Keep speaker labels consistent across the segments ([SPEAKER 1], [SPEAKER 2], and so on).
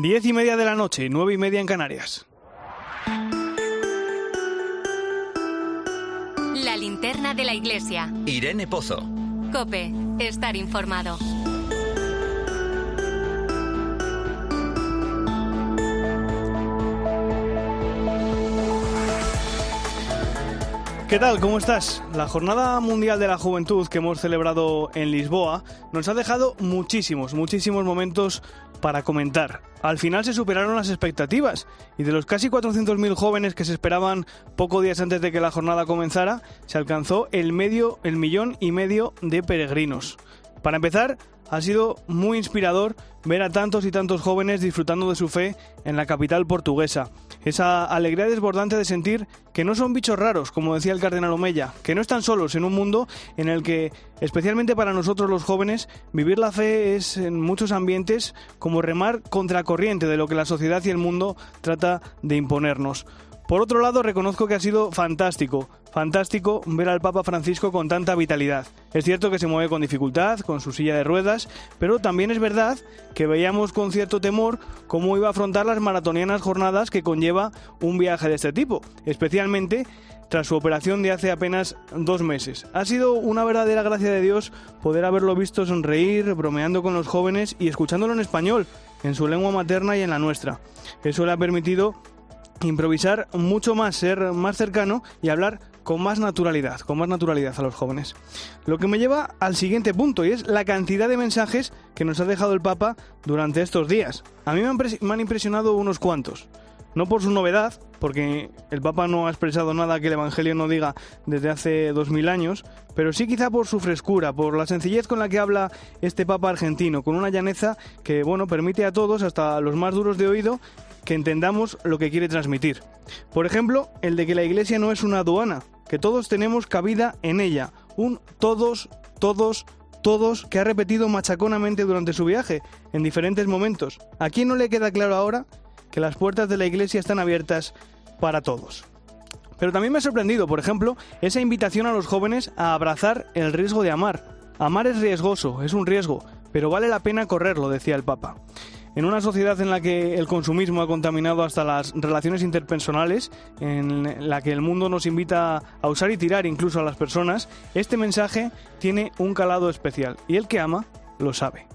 [SPEAKER 1] Diez y media de la noche, nueve y media en Canarias.
[SPEAKER 2] La linterna de la iglesia.
[SPEAKER 3] Irene Pozo.
[SPEAKER 2] Cope, estar informado.
[SPEAKER 1] ¿Qué tal? ¿Cómo estás? La Jornada Mundial de la Juventud que hemos celebrado en Lisboa nos ha dejado muchísimos, muchísimos momentos para comentar. Al final se superaron las expectativas y de los casi 400.000 jóvenes que se esperaban pocos días antes de que la jornada comenzara, se alcanzó el medio, el millón y medio de peregrinos. Para empezar, ha sido muy inspirador ver a tantos y tantos jóvenes disfrutando de su fe en la capital portuguesa. Esa alegría desbordante de sentir que no son bichos raros, como decía el cardenal Omeya, que no están solos en un mundo en el que, especialmente para nosotros los jóvenes, vivir la fe es en muchos ambientes como remar contracorriente de lo que la sociedad y el mundo trata de imponernos. Por otro lado, reconozco que ha sido fantástico, fantástico ver al Papa Francisco con tanta vitalidad. Es cierto que se mueve con dificultad, con su silla de ruedas, pero también es verdad que veíamos con cierto temor cómo iba a afrontar las maratonianas jornadas que conlleva un viaje de este tipo, especialmente tras su operación de hace apenas dos meses. Ha sido una verdadera gracia de Dios poder haberlo visto sonreír, bromeando con los jóvenes y escuchándolo en español, en su lengua materna y en la nuestra. Eso le ha permitido improvisar mucho más, ser más cercano y hablar con más naturalidad, con más naturalidad a los jóvenes. Lo que me lleva al siguiente punto y es la cantidad de mensajes que nos ha dejado el Papa durante estos días. A mí me han, impresionado unos cuantos. No por su novedad, porque el Papa no ha expresado nada que el Evangelio no diga desde hace dos mil años, pero sí quizá por su frescura, por la sencillez con la que habla este Papa argentino, con una llaneza que, bueno, permite a todos, hasta los más duros de oído, que entendamos lo que quiere transmitir. Por ejemplo, el de que la Iglesia no es una aduana, que todos tenemos cabida en ella, un todos, todos, todos que ha repetido machaconamente durante su viaje, en diferentes momentos. ¿A quién no le queda claro ahora que las puertas de la Iglesia están abiertas para todos? Pero también me ha sorprendido, por ejemplo, esa invitación a los jóvenes a abrazar el riesgo de amar. Amar es riesgoso, es un riesgo, pero vale la pena correrlo, decía el Papa. En una sociedad en la que el consumismo ha contaminado hasta las relaciones interpersonales, en la que el mundo nos invita a usar y tirar incluso a las personas, este mensaje tiene un calado especial y el que ama lo sabe.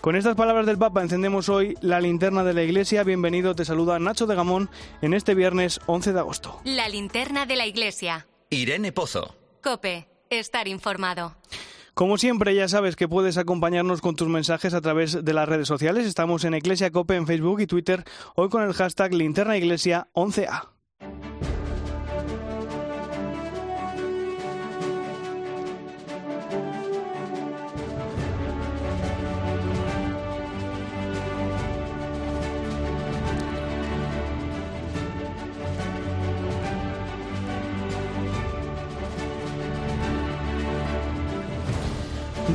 [SPEAKER 1] Con estas palabras del Papa encendemos hoy la linterna de la Iglesia. Bienvenido, te saluda Nacho de Gamón en este viernes 11 de agosto.
[SPEAKER 2] La linterna de la Iglesia.
[SPEAKER 3] Irene Pozo.
[SPEAKER 2] Cope, estar informado.
[SPEAKER 1] Como siempre, ya sabes que puedes acompañarnos con tus mensajes a través de las redes sociales. Estamos en Iglesia Cope en Facebook y Twitter, hoy con el hashtag Linterna Iglesia 11A.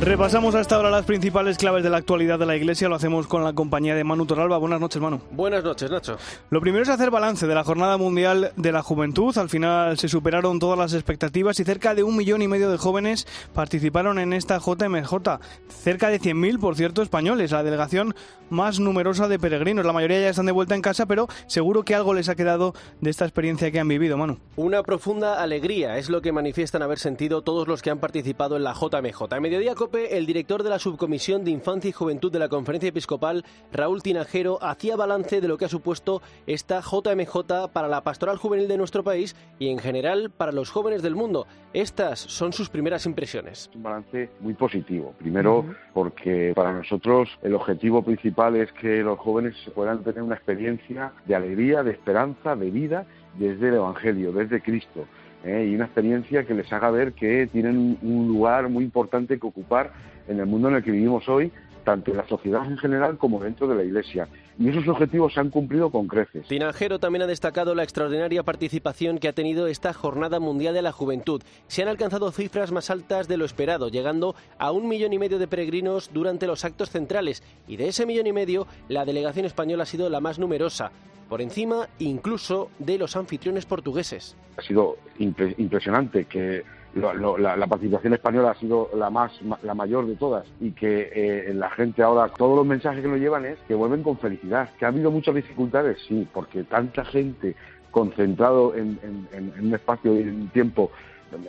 [SPEAKER 1] Repasamos hasta ahora las principales claves de la actualidad de la Iglesia. Lo hacemos con la compañía de Manu Torralba. Buenas noches, Manu.
[SPEAKER 4] Buenas noches, Nacho.
[SPEAKER 1] Lo primero es hacer balance de la Jornada Mundial de la Juventud. Al final se superaron todas las expectativas y cerca de un millón y medio de jóvenes participaron en esta JMJ. Cerca de 100.000, por cierto, españoles. La delegación más numerosa de peregrinos. La mayoría ya están de vuelta en casa, pero seguro que algo les ha quedado de esta experiencia que han vivido, Manu.
[SPEAKER 4] Una profunda alegría es lo que manifiestan haber sentido todos los que han participado en la JMJ. Mediodía el director de la Subcomisión de Infancia y Juventud de la Conferencia Episcopal, Raúl Tinajero, hacía balance de lo que ha supuesto esta JMJ para la pastoral juvenil de nuestro país y en general para los jóvenes del mundo. Estas son sus primeras impresiones.
[SPEAKER 5] Un balance muy positivo. Primero, porque para nosotros el objetivo principal es que los jóvenes puedan tener una experiencia de alegría, de esperanza, de vida desde el Evangelio, desde Cristo. ¿Eh? y una experiencia que les haga ver que tienen un lugar muy importante que ocupar en el mundo en el que vivimos hoy, tanto en la sociedad en general como dentro de la Iglesia. Y esos objetivos se han cumplido con creces.
[SPEAKER 4] Tinajero también ha destacado la extraordinaria participación que ha tenido esta Jornada Mundial de la Juventud. Se han alcanzado cifras más altas de lo esperado, llegando a un millón y medio de peregrinos durante los actos centrales. Y de ese millón y medio, la delegación española ha sido la más numerosa por encima incluso de los anfitriones portugueses.
[SPEAKER 5] Ha sido impresionante que la, participación española ha sido la más la mayor de todas y que eh, la gente ahora todos los mensajes que nos llevan es que vuelven con felicidad que ha habido muchas dificultades sí porque tanta gente concentrado en, un espacio y en un tiempo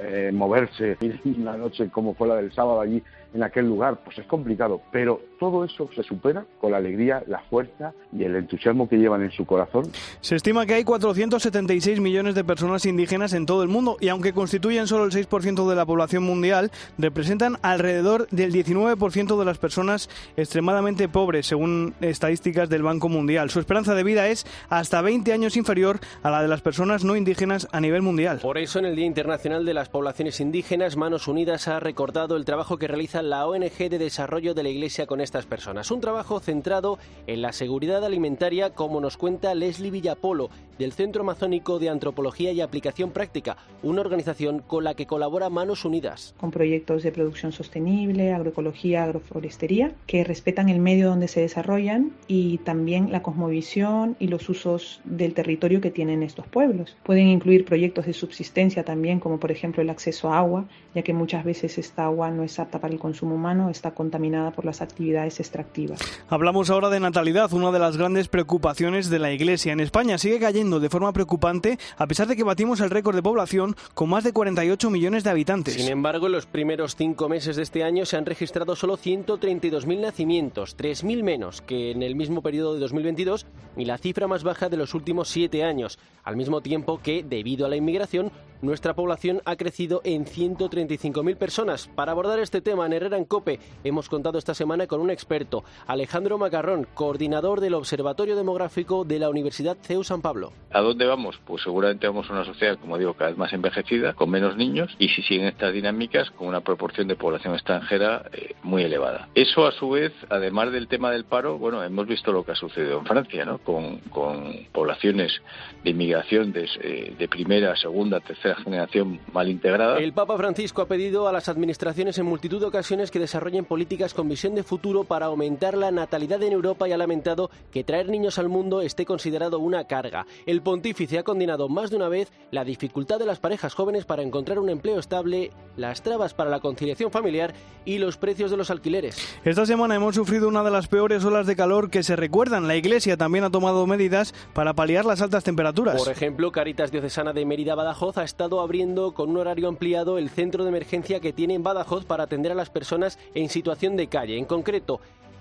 [SPEAKER 5] eh, moverse una noche como fue la del sábado allí en aquel lugar, pues es complicado, pero todo eso se supera con la alegría, la fuerza y el entusiasmo que llevan en su corazón.
[SPEAKER 1] Se estima que hay 476 millones de personas indígenas en todo el mundo y aunque constituyen solo el 6% de la población mundial, representan alrededor del 19% de las personas extremadamente pobres, según estadísticas del Banco Mundial. Su esperanza de vida es hasta 20 años inferior a la de las personas no indígenas a nivel mundial.
[SPEAKER 4] Por eso, en el Día Internacional de las Poblaciones Indígenas, Manos Unidas ha recordado el trabajo que realiza la ONG de desarrollo de la Iglesia con estas personas. Un trabajo centrado en la seguridad alimentaria, como nos cuenta Leslie Villapolo, del Centro Amazónico de Antropología y Aplicación Práctica, una organización con la que colabora Manos Unidas.
[SPEAKER 6] Con proyectos de producción sostenible, agroecología, agroforestería, que respetan el medio donde se desarrollan y también la cosmovisión y los usos del territorio que tienen estos pueblos. Pueden incluir proyectos de subsistencia también, como por ejemplo el acceso a agua, ya que muchas veces esta agua no es apta para el consumo consumo humano está contaminada por las actividades extractivas.
[SPEAKER 1] Hablamos ahora de natalidad, una de las grandes preocupaciones de la Iglesia. En España sigue cayendo de forma preocupante a pesar de que batimos el récord de población con más de 48 millones de habitantes.
[SPEAKER 4] Sin embargo, en los primeros cinco meses de este año se han registrado solo 132.000 nacimientos, 3.000 menos que en el mismo periodo de 2022 y la cifra más baja de los últimos siete años, al mismo tiempo que, debido a la inmigración, nuestra población ha crecido en 135.000 personas. Para abordar este tema en Herrera en Cope hemos contado esta semana con un experto, Alejandro Macarrón, coordinador del Observatorio Demográfico de la Universidad CEU San Pablo.
[SPEAKER 7] ¿A dónde vamos? Pues seguramente vamos a una sociedad, como digo, cada vez más envejecida, con menos niños y si siguen estas dinámicas, con una proporción de población extranjera eh, muy elevada. Eso a su vez, además del tema del paro, bueno, hemos visto lo que ha sucedido en Francia, ¿no? Con, poblaciones de inmigración de, eh, de primera, segunda, tercera generación mal integrada.
[SPEAKER 4] El Papa Francisco ha pedido a las administraciones en multitud de ocasiones que desarrollen políticas con visión de futuro para aumentar la natalidad en Europa y ha lamentado que traer niños al mundo esté considerado una carga. El pontífice ha condenado más de una vez la dificultad de las parejas jóvenes para encontrar un empleo estable, las trabas para la conciliación familiar y los precios de los alquileres.
[SPEAKER 1] Esta semana hemos sufrido una de las peores olas de calor que se recuerdan. La Iglesia también ha tomado medidas para paliar las altas temperaturas.
[SPEAKER 4] Por ejemplo, Caritas Diocesana de Mérida Badajoz ha estado abriendo con un horario ampliado el centro de emergencia que tiene en Badajoz para atender a las personas en situación de calle. En concreto,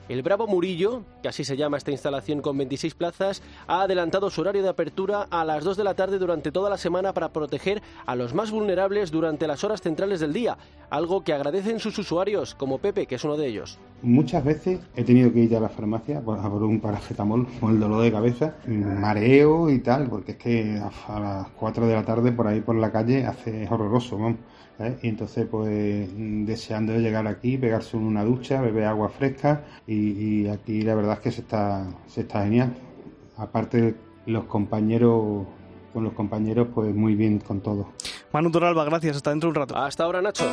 [SPEAKER 4] el Bravo Murillo, que así se llama esta instalación con 26 plazas, ha adelantado su horario de apertura a las 2 de la tarde durante toda la semana para proteger a los más vulnerables durante las horas centrales del día, algo que agradecen sus usuarios, como Pepe, que es uno de ellos.
[SPEAKER 8] Muchas veces he tenido que ir a la farmacia a por un paracetamol por el dolor de cabeza, mareo y tal, porque es que a las 4 de la tarde por ahí por la calle hace horroroso, vamos. ¿Eh? Y entonces, pues, deseando llegar aquí, pegarse una ducha, beber agua fresca y, aquí la verdad es que se está, se está genial. Aparte, los compañeros, con los compañeros, pues muy bien con todo.
[SPEAKER 1] Manu Toralba, gracias. Hasta dentro de un rato.
[SPEAKER 4] Hasta ahora, Nacho.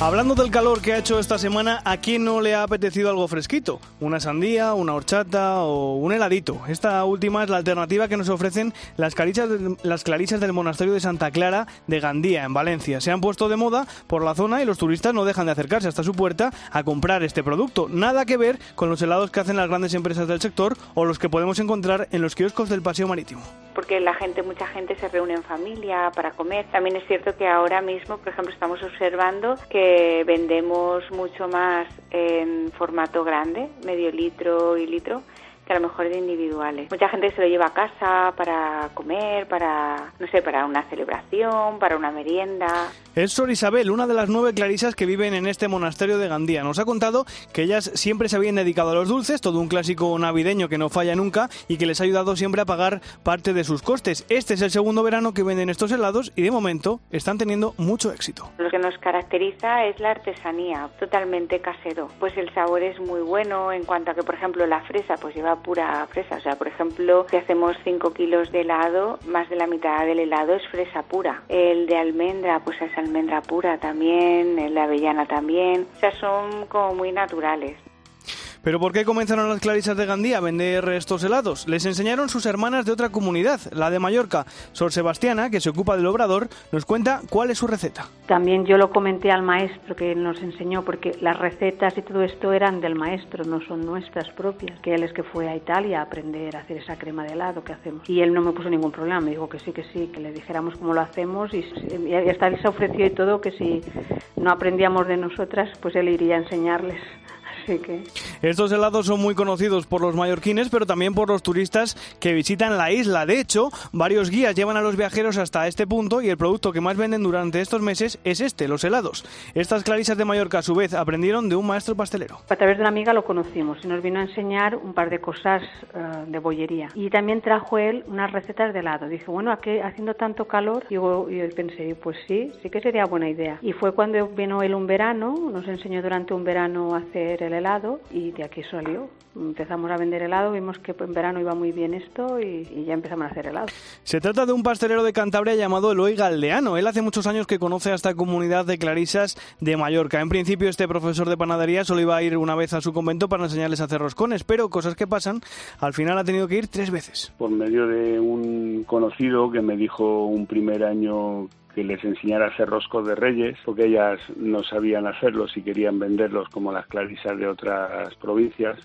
[SPEAKER 1] Hablando del calor que ha hecho esta semana, ¿a quién no le ha apetecido algo fresquito? Una sandía, una horchata o un heladito. Esta última es la alternativa que nos ofrecen las clarisas, las clarisas del monasterio de Santa Clara de Gandía, en Valencia. Se han puesto de moda por la zona y los turistas no dejan de acercarse hasta su puerta a comprar este producto. Nada que ver con los helados que hacen las grandes empresas del sector o los que podemos encontrar en los kioscos del Paseo Marítimo.
[SPEAKER 9] Porque la gente, mucha gente se reúne en familia para comer. También es cierto que ahora mismo, por ejemplo, estamos observando que vendemos mucho más en formato grande, medio litro y litro, que a lo mejor de individuales. Mucha gente se lo lleva a casa para comer, para, no sé, para una celebración, para una merienda.
[SPEAKER 1] Es Sor Isabel, una de las nueve clarisas que viven en este monasterio de Gandía. Nos ha contado que ellas siempre se habían dedicado a los dulces, todo un clásico navideño que no falla nunca y que les ha ayudado siempre a pagar parte de sus costes. Este es el segundo verano que venden estos helados y de momento están teniendo mucho éxito.
[SPEAKER 9] Lo que nos caracteriza es la artesanía, totalmente casero. Pues el sabor es muy bueno en cuanto a que, por ejemplo, la fresa pues lleva pura fresa. O sea, por ejemplo, si hacemos 5 kilos de helado, más de la mitad del helado es fresa pura. El de almendra, pues es almendra pura también, el de avellana también. O sea, son como muy naturales.
[SPEAKER 1] ¿Pero por qué comenzaron las clarisas de Gandía a vender estos helados? Les enseñaron sus hermanas de otra comunidad, la de Mallorca. Sor Sebastiana, que se ocupa del obrador, nos cuenta cuál es su receta.
[SPEAKER 10] También yo lo comenté al maestro que nos enseñó, porque las recetas y todo esto eran del maestro, no son nuestras propias, que él es que fue a Italia a aprender a hacer esa crema de helado que hacemos. Y él no me puso ningún problema, me dijo que sí, que sí, que le dijéramos cómo lo hacemos y, y hasta él se ofreció y todo que si no aprendíamos de nosotras, pues él iría a enseñarles.
[SPEAKER 1] Estos helados son muy conocidos por los mallorquines, pero también por los turistas que visitan la isla. De hecho, varios guías llevan a los viajeros hasta este punto y el producto que más venden durante estos meses es este, los helados. Estas clarisas de Mallorca, a su vez, aprendieron de un maestro pastelero.
[SPEAKER 10] A través de una amiga lo conocimos y nos vino a enseñar un par de cosas uh, de bollería. Y también trajo él unas recetas de helado. Dije, bueno, aquí haciendo tanto calor, y yo, yo pensé, pues sí, sí que sería buena idea. Y fue cuando vino él un verano, nos enseñó durante un verano a hacer el helado y de aquí salió. Empezamos a vender helado, vimos que en verano iba muy bien esto y, ya empezamos a hacer helado.
[SPEAKER 1] Se trata de un pastelero de Cantabria llamado Eloy Galdeano. Él hace muchos años que conoce a esta comunidad de clarisas de Mallorca. En principio este profesor de panadería solo iba a ir una vez a su convento para enseñarles a hacer roscones, pero cosas que pasan, al final ha tenido que ir tres veces.
[SPEAKER 11] Por medio de un conocido que me dijo un primer año que les enseñara a hacer roscos de reyes, porque ellas no sabían hacerlos y querían venderlos como las clarisas de otras provincias.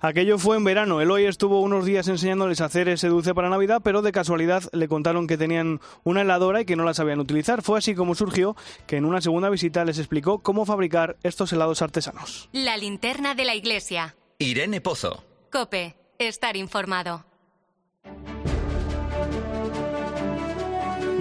[SPEAKER 1] Aquello fue en verano. Eloy estuvo unos días enseñándoles a hacer ese dulce para Navidad, pero de casualidad le contaron que tenían una heladora y que no la sabían utilizar. Fue así como surgió que en una segunda visita les explicó cómo fabricar estos helados artesanos.
[SPEAKER 2] La linterna de la iglesia.
[SPEAKER 3] Irene Pozo.
[SPEAKER 2] Cope. Estar informado.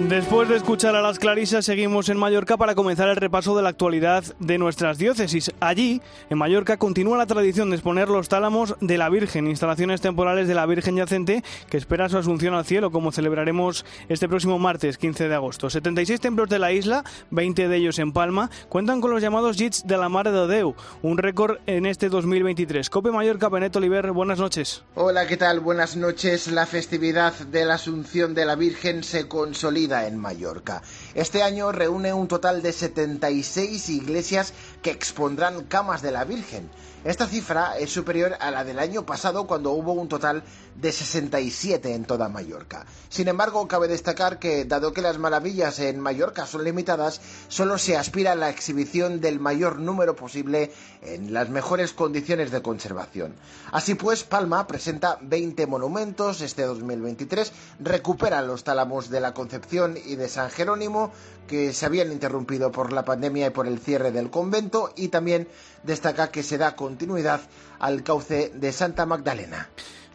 [SPEAKER 1] Después de escuchar a las Clarisas, seguimos en Mallorca para comenzar el repaso de la actualidad de nuestras diócesis. Allí, en Mallorca, continúa la tradición de exponer los tálamos de la Virgen, instalaciones temporales de la Virgen yacente que espera su asunción al cielo, como celebraremos este próximo martes 15 de agosto. 76 templos de la isla, 20 de ellos en Palma, cuentan con los llamados Jits de la Mare de Deu, un récord en este 2023. Cope Mallorca, Beneto Oliver, buenas noches.
[SPEAKER 12] Hola, ¿qué tal? Buenas noches. La festividad de la Asunción de la Virgen se consolida en Mallorca. Este año reúne un total de 76 iglesias que expondrán camas de la Virgen. Esta cifra es superior a la del año pasado cuando hubo un total de 67 en toda Mallorca. Sin embargo, cabe destacar que, dado que las maravillas en Mallorca son limitadas, solo se aspira a la exhibición del mayor número posible en las mejores condiciones de conservación. Así pues, Palma presenta 20 monumentos este 2023, recupera los tálamos de la Concepción y de San Jerónimo, que se habían interrumpido por la pandemia y por el cierre del convento, y también destaca que se da continuidad al cauce de Santa Magdalena.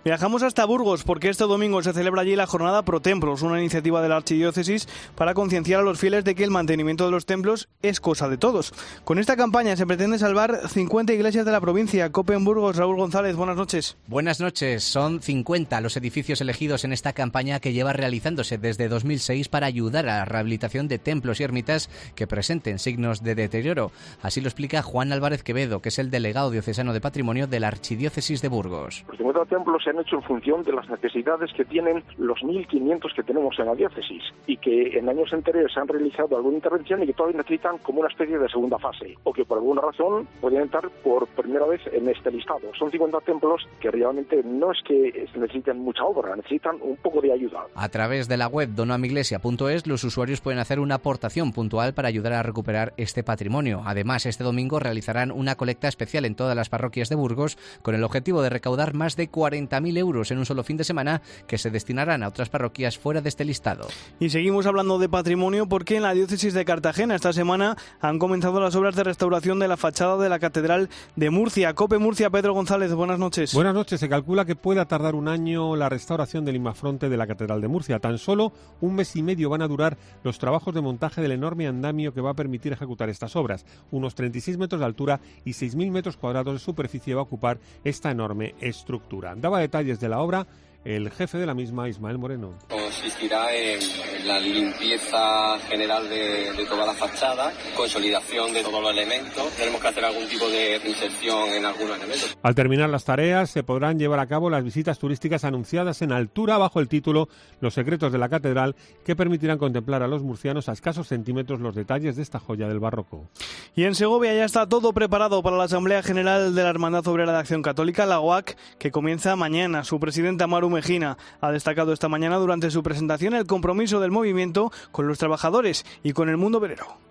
[SPEAKER 1] Viajamos hasta Burgos porque este domingo se celebra allí la Jornada Pro Templos, una iniciativa de la Archidiócesis para concienciar a los fieles de que el mantenimiento de los templos es cosa de todos. Con esta campaña se pretende salvar 50 iglesias de la provincia. Copen Burgos, Raúl González, buenas noches.
[SPEAKER 13] Buenas noches. Son 50 los edificios elegidos en esta campaña que lleva realizándose desde 2006 para ayudar a la rehabilitación de templos y ermitas que presenten signos de deterioro. Así lo explica Juan Álvarez Quevedo, que es el delegado diocesano de patrimonio de la Archidiócesis de Burgos.
[SPEAKER 14] Los 50 templos se han hecho en función de las necesidades que tienen los 1.500 que tenemos en la diócesis y que en años anteriores han realizado alguna intervención y que todavía necesitan como una especie de segunda fase o que por alguna razón pueden entrar por primera vez en este listado. Son 50 templos que realmente no es que necesiten mucha obra, necesitan un poco de ayuda.
[SPEAKER 13] A través de la web donamiglesia.es los usuarios pueden hacer una aportación puntual para ayudar a recuperar este patrimonio. Además, este domingo realizarán una colecta especial en todas las parroquias de Burgos con el objetivo de recaudar más de 40.000 euros en un solo fin de semana que se destinarán a otras parroquias fuera de este listado.
[SPEAKER 1] Y seguimos hablando de patrimonio porque en la diócesis de Cartagena esta semana han comenzado las obras de restauración de la fachada de la Catedral de Murcia. Cope Murcia, Pedro González, buenas noches.
[SPEAKER 15] Buenas noches. Se calcula que pueda tardar un año la restauración del imafronte de la Catedral de Murcia. Tan solo un mes y medio van a durar los trabajos de montaje del enorme andamio que va a permitir ejecutar estas obras. Unos 36 metros de altura y 6.000 metros cuadrados de superficie va a ocupar esta enorme estructura. Daba detalles de la obra el jefe de la misma, Ismael Moreno.
[SPEAKER 16] Consistirá en la limpieza general de, de toda la fachada, consolidación de todos los elementos. Tenemos que hacer algún tipo de inserción en algunos elementos.
[SPEAKER 15] Al terminar las tareas, se podrán llevar a cabo las visitas turísticas anunciadas en altura bajo el título Los secretos de la catedral, que permitirán contemplar a los murcianos a escasos centímetros los detalles de esta joya del barroco.
[SPEAKER 1] Y en Segovia ya está todo preparado para la Asamblea General de la Hermandad Obrera de Acción Católica, la UAC, que comienza mañana. Su presidenta Maru Mejina ha destacado esta mañana durante su presentación el compromiso del movimiento con los trabajadores y con el mundo obrero.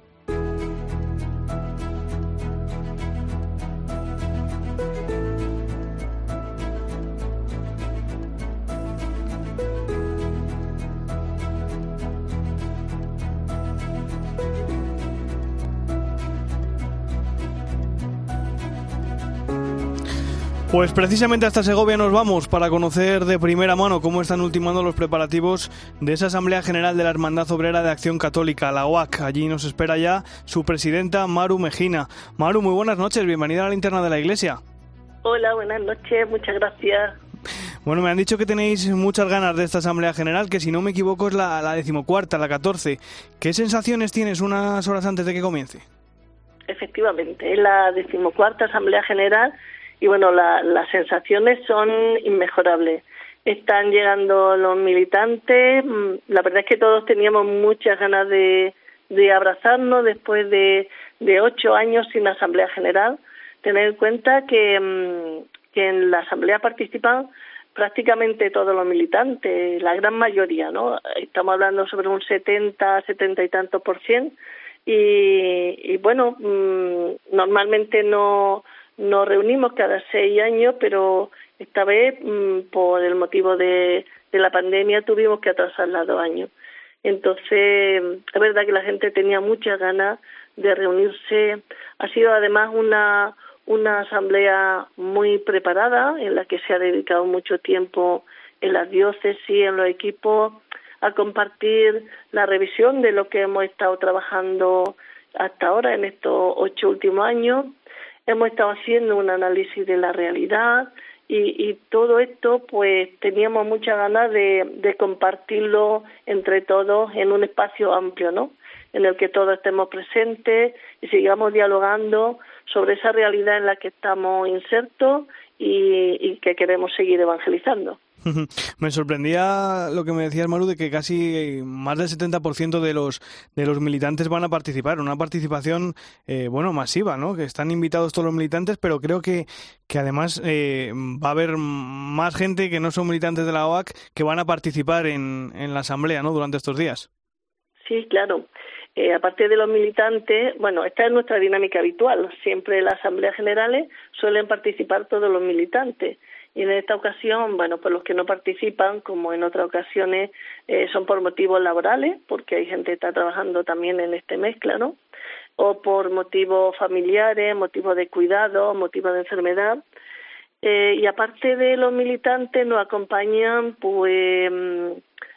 [SPEAKER 1] Pues precisamente hasta Segovia nos vamos para conocer de primera mano cómo están ultimando los preparativos de esa Asamblea General de la Hermandad Obrera de Acción Católica, la UAC. Allí nos espera ya su presidenta Maru Mejina. Maru, muy buenas noches, bienvenida a la linterna de la Iglesia.
[SPEAKER 17] Hola, buenas noches, muchas gracias.
[SPEAKER 1] Bueno, me han dicho que tenéis muchas ganas de esta Asamblea General, que si no me equivoco es la, la decimocuarta, la catorce. ¿Qué sensaciones tienes unas horas antes de que comience?
[SPEAKER 17] Efectivamente, es la decimocuarta Asamblea General y bueno, la, las sensaciones son inmejorables. Están llegando los militantes, mm, la verdad es que todos teníamos muchas ganas de, de abrazarnos después de, de ocho años sin Asamblea General. Tener en cuenta que, mm, en la Asamblea participan prácticamente todos los militantes, la gran mayoría, ¿no? Estamos hablando sobre un 70, 70 y tantos por cien. Y, y bueno, mmm, normalmente no, nos reunimos cada seis años, pero esta vez, mmm, por el motivo de, de la pandemia, tuvimos que atrasarla dos años. Entonces, es verdad que la gente tenía muchas ganas de reunirse. Ha sido además una, una asamblea muy preparada en la que se ha dedicado mucho tiempo en las diócesis, en los equipos, a compartir la revisión de lo que hemos estado trabajando hasta ahora en estos ocho últimos años hemos estado haciendo un análisis de la realidad y, y todo esto pues teníamos muchas ganas de, compartirlo entre todos en un espacio amplio, ¿no? En el que todos estemos presentes y sigamos dialogando sobre esa realidad en la que estamos insertos y, y que queremos seguir evangelizando.
[SPEAKER 1] me sorprendía lo que me decías, Maru, de que casi más del 70% de los, de los militantes van a participar. Una participación, eh, bueno, masiva, ¿no? Que están invitados todos los militantes, pero creo que, que además eh, va a haber más gente que no son militantes de la OAC que van a participar en, en la asamblea, ¿no? Durante estos días.
[SPEAKER 17] Sí, claro. Eh, aparte de los militantes, bueno, esta es nuestra dinámica habitual. Siempre en las asambleas generales suelen participar todos los militantes. Y en esta ocasión, bueno, pues los que no participan, como en otras ocasiones, eh, son por motivos laborales, porque hay gente que está trabajando también en este mezcla, ¿no? O por motivos familiares, motivos de cuidado, motivos de enfermedad. Eh, y aparte de los militantes, nos acompañan, pues,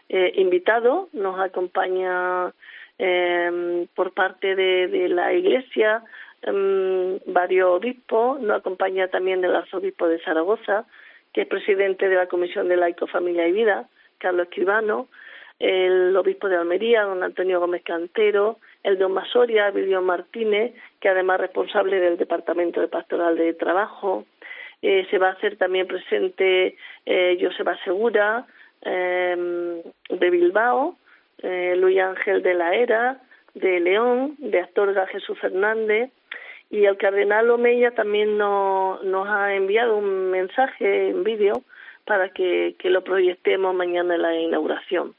[SPEAKER 17] eh, invitados, nos acompaña eh, por parte de, de la Iglesia, um, varios obispos, nos acompaña también el arzobispo de Zaragoza, que es presidente de la Comisión de Laico, Familia y Vida, Carlos Escribano, el obispo de Almería, don Antonio Gómez Cantero, el don Masoria, Vilio Martínez, que además es responsable del Departamento de Pastoral de Trabajo. Eh, se va a hacer también presente eh, Joseba Segura, eh, de Bilbao, eh, Luis Ángel de la Era, de León, de Astorga Jesús Fernández, y el cardenal Omeya también no, nos ha enviado un mensaje en vídeo para que, que lo proyectemos mañana en la inauguración.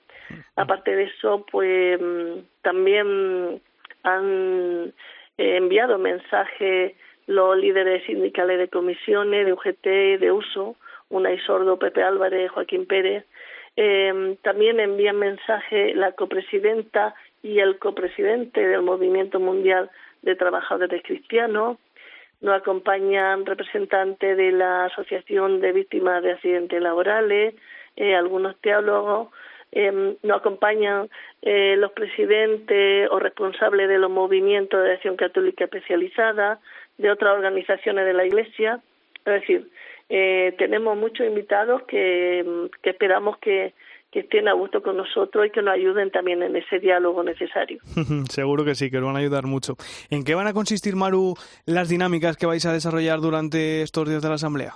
[SPEAKER 17] Aparte de eso, pues también han enviado mensajes los líderes sindicales de comisiones, de UGT, de USO, Unai Sordo, Pepe Álvarez, Joaquín Pérez. Eh, también envían mensaje la copresidenta y el copresidente del Movimiento Mundial de Trabajadores Cristianos. Nos acompañan representantes de la Asociación de Víctimas de Accidentes Laborales, eh, algunos teólogos, eh, nos acompañan eh, los presidentes o responsables de los movimientos de acción católica especializada, de otras organizaciones de la Iglesia. Es decir, eh, tenemos muchos invitados que, que esperamos que, que estén a gusto con nosotros y que nos ayuden también en ese diálogo necesario.
[SPEAKER 1] Seguro que sí, que nos van a ayudar mucho. ¿En qué van a consistir, Maru, las dinámicas que vais a desarrollar durante estos días de la Asamblea?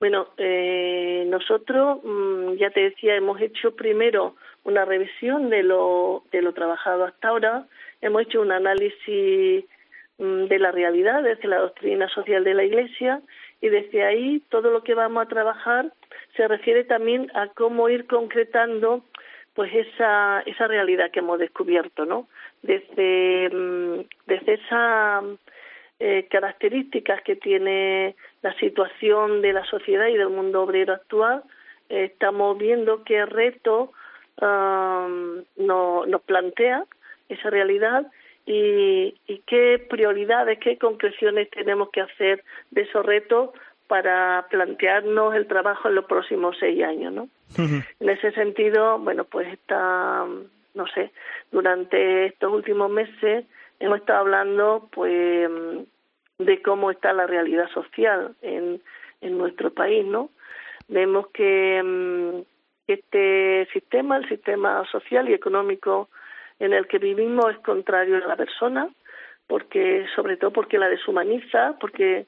[SPEAKER 17] Bueno, eh, nosotros, mm, ya te decía, hemos hecho primero una revisión de lo, de lo trabajado hasta ahora, hemos hecho un análisis mm, de la realidad desde la doctrina social de la Iglesia y desde ahí todo lo que vamos a trabajar se refiere también a cómo ir concretando pues esa, esa realidad que hemos descubierto, ¿no? Desde, mm, desde esas eh, características que tiene la situación de la sociedad y del mundo obrero actual, eh, estamos viendo qué reto um, nos plantea esa realidad y, y qué prioridades, qué concreciones tenemos que hacer de esos retos para plantearnos el trabajo en los próximos seis años, ¿no? En ese sentido, bueno, pues está, no sé, durante estos últimos meses hemos estado hablando, pues, de cómo está la realidad social en, en nuestro país, ¿no? Vemos que mm, este sistema, el sistema social y económico en el que vivimos es contrario a la persona, porque sobre todo porque la deshumaniza, porque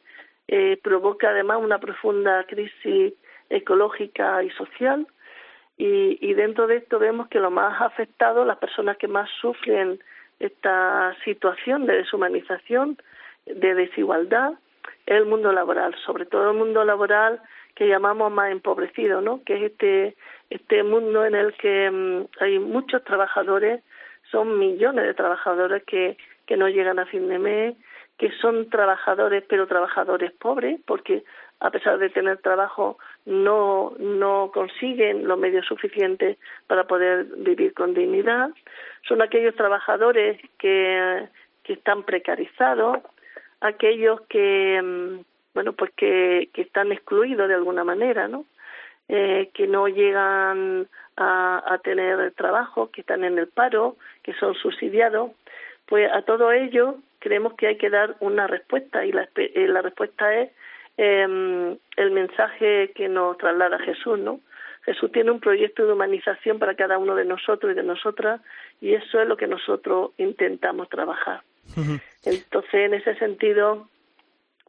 [SPEAKER 17] eh, provoca además una profunda crisis ecológica y social. Y, y dentro de esto vemos que lo más afectado, las personas que más sufren esta situación de deshumanización, de desigualdad, es el mundo laboral, sobre todo el mundo laboral que llamamos más empobrecido, ¿no? Que es este este mundo en el que mm, hay muchos trabajadores, son millones de trabajadores que que no llegan a fin de mes, que son trabajadores, pero trabajadores pobres, porque a pesar de tener trabajo no, no consiguen los medios suficientes para poder vivir con dignidad. Son aquellos trabajadores que, que están precarizados, aquellos que, mm, bueno, pues que, que están excluidos de alguna manera, ¿no? Eh, que no llegan a, a tener trabajo, que están en el paro, que son subsidiados. Pues a todo ello creemos que hay que dar una respuesta y la, eh, la respuesta es eh, el mensaje que nos traslada Jesús, ¿no? Jesús tiene un proyecto de humanización para cada uno de nosotros y de nosotras y eso es lo que nosotros intentamos trabajar. Entonces, en ese sentido,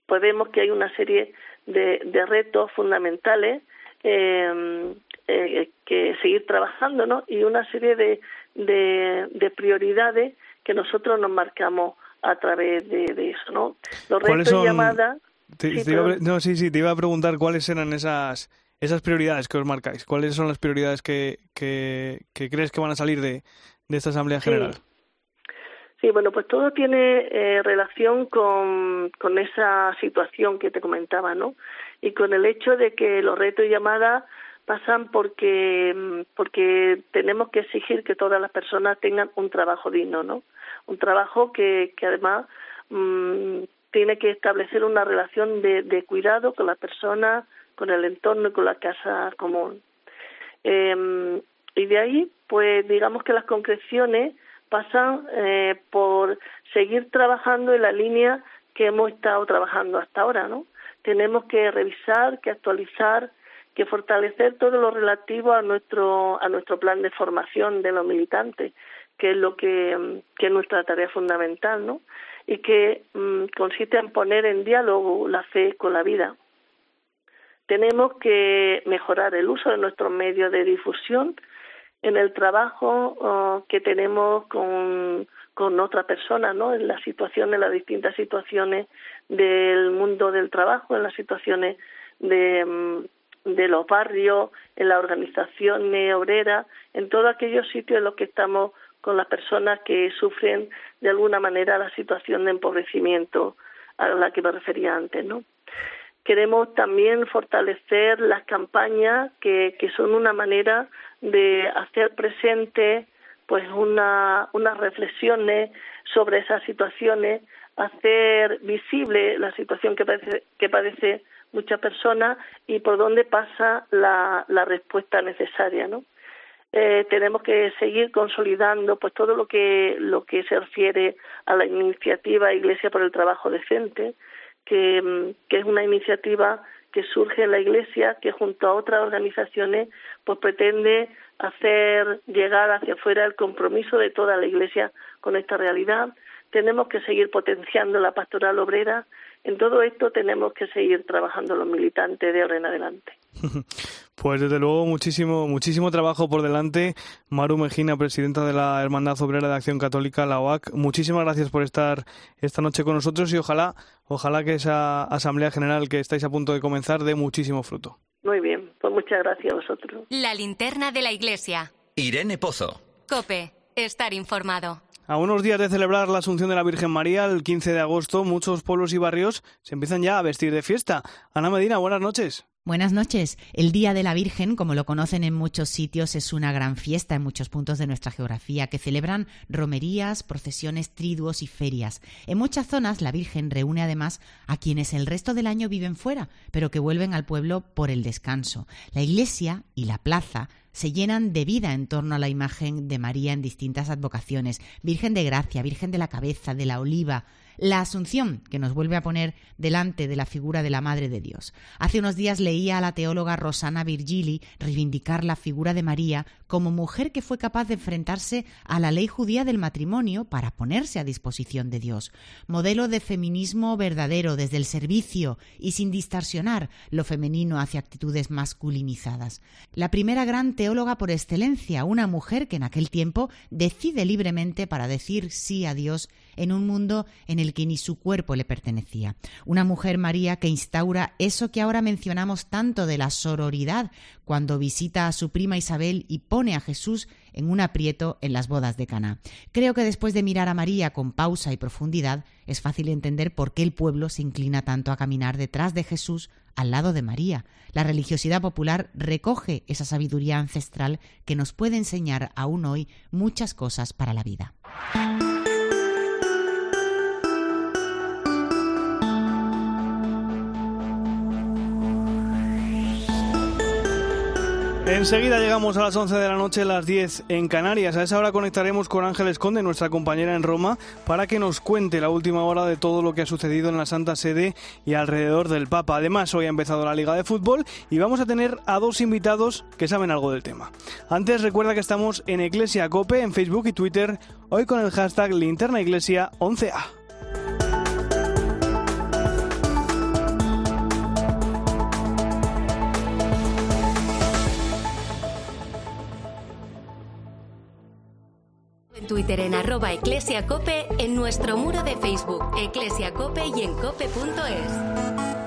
[SPEAKER 17] pues vemos que hay una serie de, de retos fundamentales eh, eh, que seguir trabajando, ¿no? Y una serie de, de, de prioridades que nosotros nos marcamos a través de, de eso, ¿no? Los retos son... llamadas...
[SPEAKER 1] Te, sí, te iba, no, sí, sí, te iba a preguntar cuáles eran esas esas prioridades que os marcáis. ¿Cuáles son las prioridades que, que, que crees que van a salir de, de esta Asamblea General?
[SPEAKER 17] Sí. Sí, bueno, pues todo tiene eh, relación con, con esa situación que te comentaba, ¿no? Y con el hecho de que los retos y llamadas pasan porque, porque tenemos que exigir que todas las personas tengan un trabajo digno, ¿no? Un trabajo que, que además mmm, tiene que establecer una relación de, de cuidado con la persona, con el entorno y con la casa común. Eh, y de ahí, pues digamos que las concreciones pasan eh, por seguir trabajando en la línea que hemos estado trabajando hasta ahora, ¿no? Tenemos que revisar, que actualizar, que fortalecer todo lo relativo a nuestro a nuestro plan de formación de los militantes, que es lo que, que es nuestra tarea fundamental, ¿no? Y que mmm, consiste en poner en diálogo la fe con la vida. Tenemos que mejorar el uso de nuestros medios de difusión en el trabajo uh, que tenemos con, con otras personas, ¿no? En las situaciones, las distintas situaciones del mundo del trabajo, en las situaciones de, de los barrios, en las organizaciones obreras, en todos aquellos sitios en los que estamos con las personas que sufren de alguna manera la situación de empobrecimiento a la que me refería antes, ¿no? Queremos también fortalecer las campañas que, que son una manera de hacer presente pues una, unas reflexiones sobre esas situaciones, hacer visible la situación que padece, que padece muchas personas y por dónde pasa la, respuesta necesaria, ¿no? Eh, tenemos que seguir consolidando pues todo lo que lo que se refiere a la iniciativa Iglesia por el Trabajo Decente, que, que es una iniciativa que surge en la Iglesia, que junto a otras organizaciones, pues pretende hacer llegar hacia afuera el compromiso de toda la Iglesia con esta realidad. Tenemos que seguir potenciando la pastoral obrera. En todo esto tenemos que seguir trabajando los militantes de ahora en adelante.
[SPEAKER 1] Pues desde luego muchísimo, muchísimo trabajo por delante. Maru Mejina, presidenta de la Hermandad Obrera de Acción Católica, la OAC, muchísimas gracias por estar esta noche con nosotros y ojalá, ojalá que esa Asamblea General que estáis a punto de comenzar dé muchísimo fruto.
[SPEAKER 17] Muy bien, pues muchas gracias a vosotros.
[SPEAKER 2] La linterna de la iglesia.
[SPEAKER 3] Irene Pozo.
[SPEAKER 2] Cope, estar informado.
[SPEAKER 1] A unos días de celebrar la Asunción de la Virgen María, el 15 de agosto, muchos pueblos y barrios se empiezan ya a vestir de fiesta. Ana Medina, buenas noches.
[SPEAKER 18] Buenas noches. El Día de la Virgen, como lo conocen en muchos sitios, es una gran fiesta en muchos puntos de nuestra geografía que celebran romerías, procesiones, triduos y ferias. En muchas zonas la Virgen reúne además a quienes el resto del año viven fuera, pero que vuelven al pueblo por el descanso. La iglesia y la plaza se llenan de vida en torno a la imagen de María en distintas advocaciones. Virgen de Gracia, Virgen de la Cabeza, de la Oliva, la Asunción, que nos vuelve a poner delante de la figura de la Madre de Dios. Hace unos días leía a la teóloga Rosana Virgili reivindicar la figura de María como mujer que fue capaz de enfrentarse a la ley judía del matrimonio para ponerse a disposición de Dios. Modelo de feminismo verdadero desde el servicio y sin distorsionar lo femenino hacia actitudes masculinizadas. La primera gran teóloga por excelencia, una mujer que en aquel tiempo decide libremente para decir sí a Dios en un mundo en el que ni su cuerpo le pertenecía. Una mujer María que instaura eso que ahora mencionamos tanto de la sororidad cuando visita a su prima Isabel y pone a Jesús en un aprieto en las bodas de Caná. Creo que después de mirar a María con pausa y profundidad, es fácil entender por qué el pueblo se inclina tanto a caminar detrás de Jesús al lado de María. La religiosidad popular recoge esa sabiduría ancestral que nos puede enseñar aún hoy muchas cosas para la vida.
[SPEAKER 1] Enseguida llegamos a las 11 de la noche, las 10 en Canarias. A esa hora conectaremos con Ángeles Conde, nuestra compañera en Roma, para que nos cuente la última hora de todo lo que ha sucedido en la Santa Sede y alrededor del Papa. Además, hoy ha empezado la Liga de Fútbol y vamos a tener a dos invitados que saben algo del tema. Antes, recuerda que estamos en Iglesia Cope, en Facebook y Twitter, hoy con el hashtag Linterna Iglesia 11A.
[SPEAKER 2] Twitter en arroba eclesiacope, en nuestro muro de Facebook, eclesiacope y en cope.es.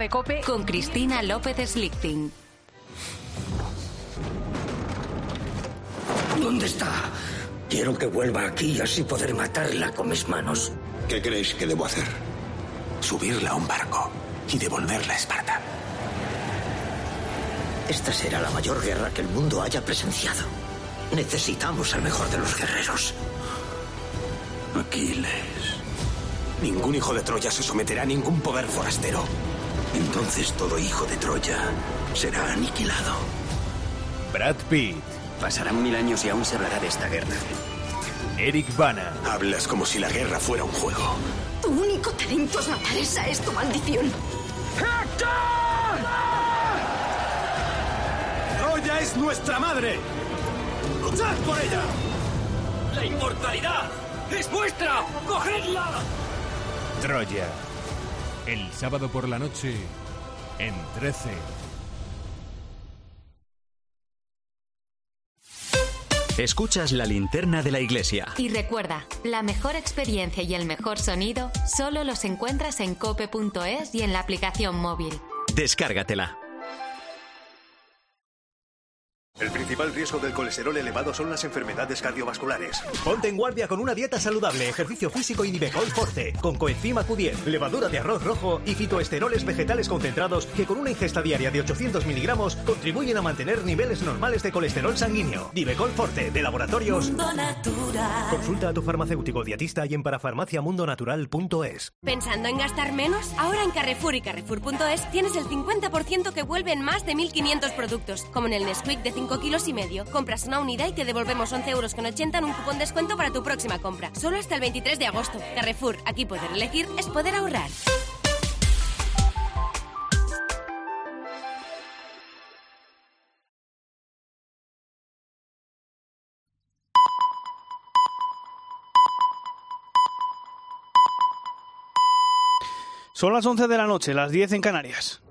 [SPEAKER 19] de Cope
[SPEAKER 2] con Cristina López Slichting.
[SPEAKER 20] ¿Dónde está? Quiero que vuelva aquí y así poder matarla con mis manos.
[SPEAKER 21] ¿Qué creéis que debo hacer? Subirla a un barco y devolverla a Esparta.
[SPEAKER 20] Esta será la mayor guerra que el mundo haya presenciado. Necesitamos al mejor de los guerreros.
[SPEAKER 21] Aquiles. Ningún hijo de Troya se someterá a ningún poder forastero.
[SPEAKER 20] Entonces todo hijo de Troya será aniquilado.
[SPEAKER 22] Brad Pitt,
[SPEAKER 20] Pasarán mil años y aún se hablará de esta guerra.
[SPEAKER 22] Eric Bana,
[SPEAKER 21] Hablas como si la guerra fuera un juego.
[SPEAKER 23] Tu único talento es matar, esa es tu maldición.
[SPEAKER 21] ¡Troya es nuestra madre! ¡Luchad por ella!
[SPEAKER 20] ¡La inmortalidad es vuestra! ¡Cogedla!
[SPEAKER 22] Troya. El sábado por la noche en 13.
[SPEAKER 3] Escuchas la linterna de la iglesia.
[SPEAKER 2] Y recuerda, la mejor experiencia y el mejor sonido solo los encuentras en cope.es y en la aplicación móvil.
[SPEAKER 3] Descárgatela.
[SPEAKER 24] El principal riesgo del colesterol elevado son las enfermedades cardiovasculares.
[SPEAKER 25] Ponte en guardia con una dieta saludable, ejercicio físico y Nivecol Forte, con coenzima Q10, levadura de arroz rojo y fitoesteroles vegetales concentrados que con una ingesta diaria de 800 miligramos contribuyen a mantener niveles normales de colesterol sanguíneo. Nivecol Forte, de laboratorios.
[SPEAKER 26] Mundo Natural.
[SPEAKER 25] Consulta a tu farmacéutico dietista y en parafarmaciamundonatural.es.
[SPEAKER 27] ¿Pensando en gastar menos? Ahora en Carrefour y Carrefour.es tienes el 50% que vuelve en más de 1.500 productos, como en el Nesquik de 5 kilos y medio. Compras una unidad y te devolvemos 11 euros con 80 en un cupón descuento para tu próxima compra. Solo hasta el 23 de agosto. Carrefour, aquí poder elegir es poder ahorrar.
[SPEAKER 1] Son las 11 de la noche, las 10 en Canarias.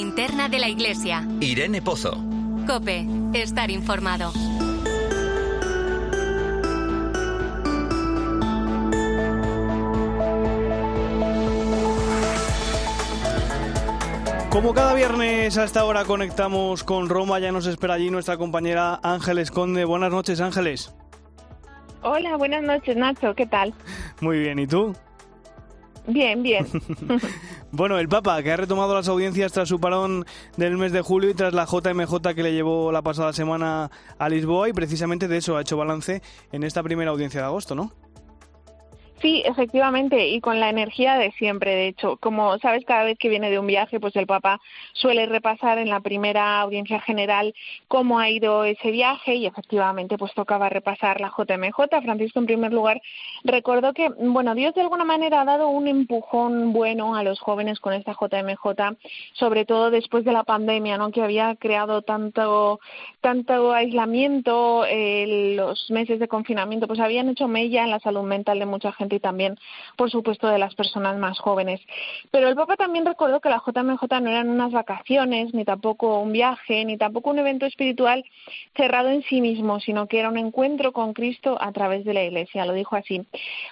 [SPEAKER 2] La linterna de la iglesia.
[SPEAKER 3] Irene Pozo.
[SPEAKER 2] Cope, estar informado.
[SPEAKER 1] Como cada viernes a esta hora conectamos con Roma, ya nos espera allí nuestra compañera Ángeles Conde. Buenas noches, Ángeles.
[SPEAKER 28] Hola, buenas noches, Nacho. ¿Qué tal?
[SPEAKER 1] Muy bien, ¿y tú?
[SPEAKER 28] Bien, bien.
[SPEAKER 1] bueno, el Papa, que ha retomado las audiencias tras su parón del mes de julio y tras la JMJ que le llevó la pasada semana a Lisboa y precisamente de eso ha hecho balance en esta primera audiencia de agosto, ¿no?
[SPEAKER 28] Sí, efectivamente, y con la energía de siempre. De hecho, como sabes, cada vez que viene de un viaje, pues el Papa suele repasar en la primera audiencia general cómo ha ido ese viaje y efectivamente, pues tocaba repasar la JMJ. Francisco, en primer lugar, recordó que, bueno, Dios de alguna manera ha dado un empujón bueno a los jóvenes con esta JMJ, sobre todo después de la pandemia, ¿no? Que había creado tanto, tanto aislamiento, eh, los meses de confinamiento, pues habían hecho mella en la salud mental de mucha gente y también, por supuesto, de las personas más jóvenes. Pero el Papa también recordó que la JMJ no eran unas vacaciones, ni tampoco un viaje, ni tampoco un evento espiritual cerrado en sí mismo, sino que era un encuentro con Cristo a través de la Iglesia. Lo dijo así.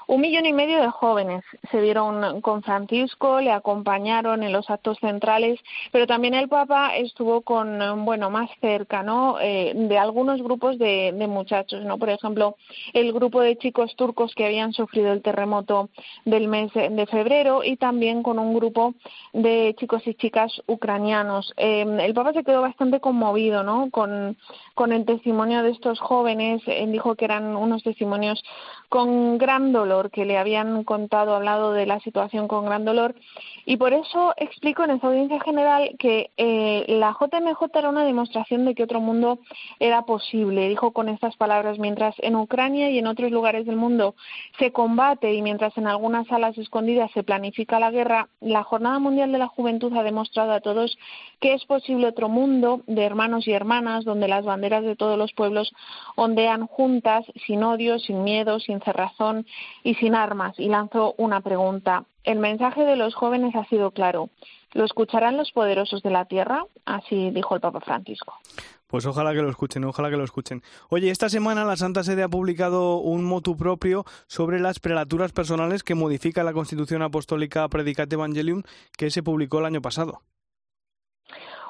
[SPEAKER 28] Un millón y medio de jóvenes se vieron con Francisco, le acompañaron en los actos centrales, pero también el Papa estuvo con, bueno, más cerca, ¿no? Eh, de algunos grupos de, de muchachos, ¿no? Por ejemplo, el grupo de chicos turcos que habían sufrido el terremoto del mes de febrero y también con un grupo de chicos y chicas ucranianos. Eh, el Papa se quedó bastante conmovido ¿no? con, con el testimonio de estos jóvenes. Él dijo que eran unos testimonios con gran dolor, que le habían contado, hablado de la situación con gran dolor. Y por eso explico en esta audiencia general que eh, la JMJ era una demostración de que otro mundo era posible. Dijo con estas palabras, mientras en Ucrania y en otros lugares del mundo se combate y mientras en algunas salas escondidas se planifica la guerra, la Jornada Mundial de la Juventud ha demostrado a todos que es posible otro mundo de hermanos y hermanas donde las banderas de todos los pueblos ondean juntas, sin odio, sin miedo, sin cerrazón y sin armas. Y lanzó una pregunta. El mensaje de los jóvenes ha sido claro. ¿Lo escucharán los poderosos de la tierra? Así dijo el Papa Francisco.
[SPEAKER 1] Pues ojalá que lo escuchen, ojalá que lo escuchen. Oye, esta semana la Santa Sede ha publicado un motu propio sobre las prelaturas personales que modifica la Constitución Apostólica Predicate Evangelium que se publicó el año pasado.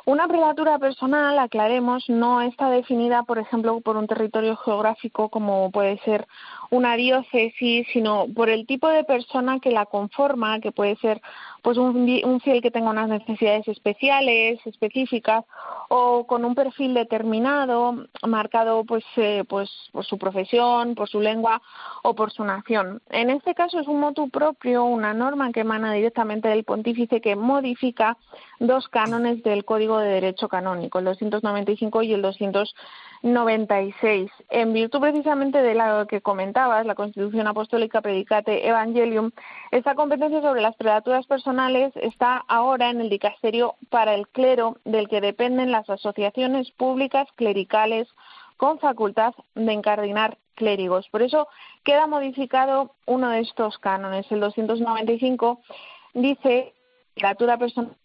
[SPEAKER 28] Una prelatura personal, aclaremos, no está definida, por ejemplo, por un territorio geográfico como puede ser una diócesis, sino por el tipo de persona que la conforma, que puede ser pues un, un fiel que tenga unas necesidades especiales, específicas, o con un perfil determinado, marcado pues, eh, pues por su profesión, por su lengua o por su nación. En este caso es un motu propio, una norma que emana directamente del pontífice que modifica dos cánones del Código de Derecho Canónico, el 295 y el 296. En virtud precisamente de lo que comentabas, la Constitución Apostólica Predicate Evangelium, esta competencia sobre las prelaturas personales está ahora en el dicasterio para el clero, del que dependen las asociaciones públicas clericales con facultad de encardinar clérigos. Por eso queda modificado uno de estos cánones, el 295, dice prelatura personal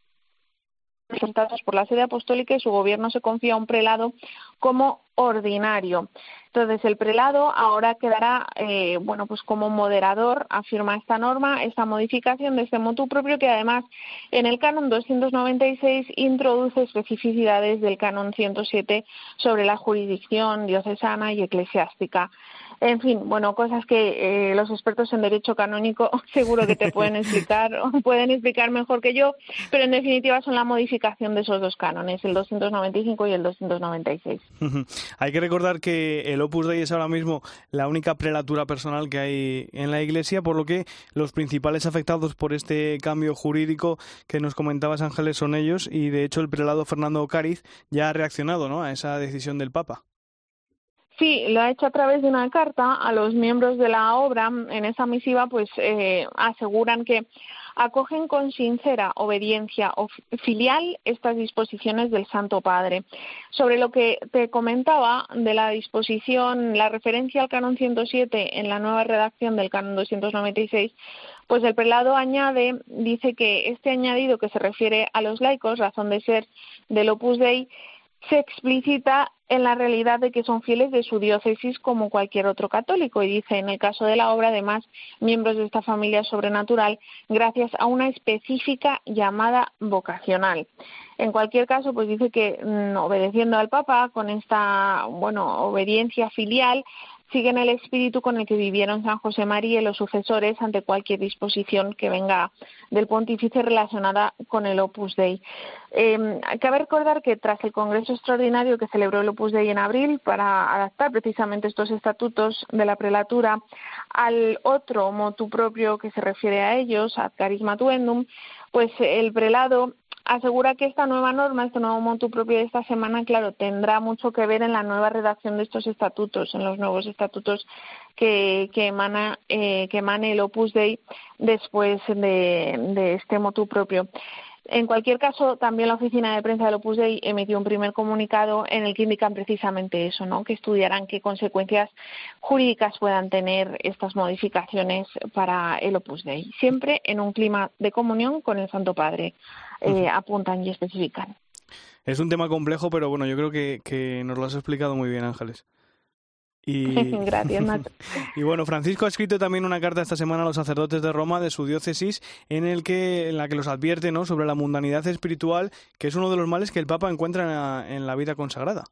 [SPEAKER 28] presentados por la sede apostólica y su gobierno se confía a un prelado como ordinario. Entonces, el prelado ahora quedará, eh, bueno, pues como moderador, afirma esta norma, esta modificación de este motu propio que además en el canon 296 introduce especificidades del canon 107 sobre la jurisdicción diocesana y eclesiástica. En fin, bueno, cosas que eh, los expertos en derecho canónico seguro que te pueden explicar, o pueden explicar mejor que yo, pero en definitiva son la modificación de esos dos cánones, el 295 y el 296.
[SPEAKER 1] hay que recordar que el Opus Dei es ahora mismo la única prelatura personal que hay en la Iglesia, por lo que los principales afectados por este cambio jurídico que nos comentabas, Ángeles, son ellos, y de hecho el prelado Fernando Cáriz ya ha reaccionado ¿no? a esa decisión del Papa.
[SPEAKER 28] Sí, lo ha hecho a través de una carta a los miembros de la obra. En esa misiva, pues eh, aseguran que acogen con sincera obediencia filial estas disposiciones del Santo Padre. Sobre lo que te comentaba de la disposición, la referencia al canon 107 en la nueva redacción del canon 296, pues el prelado añade, dice que este añadido que se refiere a los laicos, razón de ser del Opus Dei, se explicita en la realidad de que son fieles de su diócesis como cualquier otro católico y dice en el caso de la obra además miembros de esta familia sobrenatural gracias a una específica llamada vocacional. En cualquier caso, pues dice que mm, obedeciendo al Papa con esta bueno obediencia filial siguen el espíritu con el que vivieron San José María y los sucesores ante cualquier disposición que venga del pontífice relacionada con el Opus Dei. Eh, cabe recordar que tras el Congreso Extraordinario que celebró el Opus Dei en abril para adaptar precisamente estos estatutos de la prelatura al otro motu propio que se refiere a ellos, a Carisma Tuendum, pues el prelado asegura que esta nueva norma, este nuevo monto propio de esta semana, claro, tendrá mucho que ver en la nueva redacción de estos estatutos, en los nuevos estatutos que, que emana eh, que emane el Opus Dei después de, de este motu propio. En cualquier caso, también la oficina de prensa del Opus Dei emitió un primer comunicado en el que indican precisamente eso, ¿no? que estudiarán qué consecuencias jurídicas puedan tener estas modificaciones para el Opus Dei, siempre en un clima de comunión con el Santo Padre, eh, apuntan y especifican.
[SPEAKER 1] Es un tema complejo, pero bueno, yo creo que, que nos lo has explicado muy bien, Ángeles.
[SPEAKER 28] Y... Gracias,
[SPEAKER 1] y bueno, Francisco ha escrito también una carta esta semana a los sacerdotes de Roma de su diócesis en, el que, en la que los advierte ¿no? sobre la mundanidad espiritual, que es uno de los males que el Papa encuentra en la vida consagrada.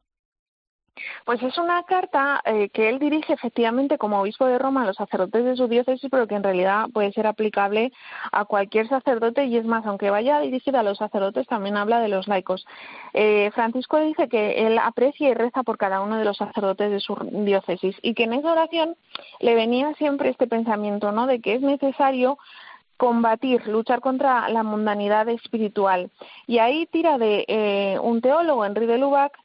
[SPEAKER 28] Pues es una carta eh, que él dirige efectivamente como obispo de Roma a los sacerdotes de su diócesis, pero que en realidad puede ser aplicable a cualquier sacerdote y es más, aunque vaya dirigida a los sacerdotes, también habla de los laicos. Eh, Francisco dice que él aprecia y reza por cada uno de los sacerdotes de su diócesis y que en esa oración le venía siempre este pensamiento, ¿no? De que es necesario combatir, luchar contra la mundanidad espiritual. Y ahí tira de eh, un teólogo, Henri de Lubac,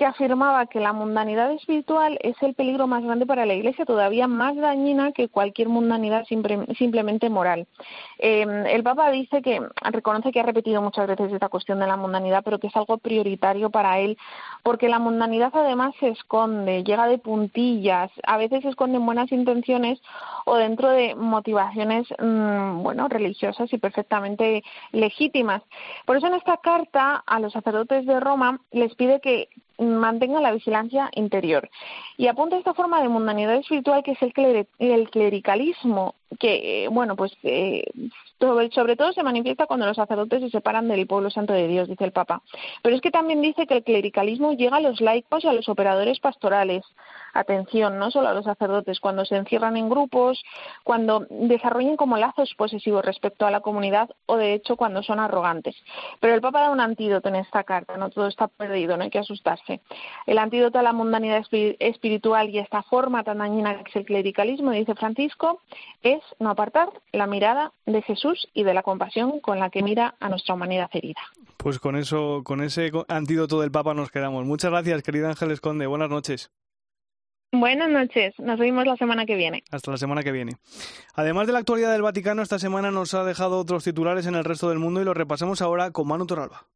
[SPEAKER 28] que afirmaba que la mundanidad espiritual es el peligro más grande para la Iglesia, todavía más dañina que cualquier mundanidad simplemente moral. Eh, el Papa dice que reconoce que ha repetido muchas veces esta cuestión de la mundanidad, pero que es algo prioritario para él, porque la mundanidad además se esconde, llega de puntillas, a veces se esconde en buenas intenciones o dentro de motivaciones, mm, bueno, religiosas y perfectamente legítimas. Por eso en esta carta a los sacerdotes de Roma les pide que mantenga la vigilancia interior. Y apunta esta forma de mundanidad espiritual que es el, el clericalismo, que, eh, bueno, pues eh, sobre, todo se manifiesta cuando los sacerdotes se separan del pueblo santo de Dios, dice el Papa. Pero es que también dice que el clericalismo llega a los laicos y a los operadores pastorales. Atención, no solo a los sacerdotes, cuando se encierran en grupos, cuando desarrollan como lazos posesivos respecto a la comunidad o de hecho cuando son arrogantes. Pero el Papa da un antídoto en esta carta, no todo está perdido, no hay que asustarse. El antídoto a la mundanidad espiritual y esta forma tan dañina que es el clericalismo, dice Francisco, es no apartar la mirada de Jesús y de la compasión con la que mira a nuestra humanidad herida.
[SPEAKER 1] Pues con eso, con ese antídoto del Papa nos quedamos. Muchas gracias, querida Ángeles Conde. Buenas noches.
[SPEAKER 28] Buenas noches, nos vemos la semana que viene.
[SPEAKER 1] Hasta la semana que viene. Además de la actualidad del Vaticano, esta semana nos ha dejado otros titulares en el resto del mundo y los repasamos ahora con Manu Toralba.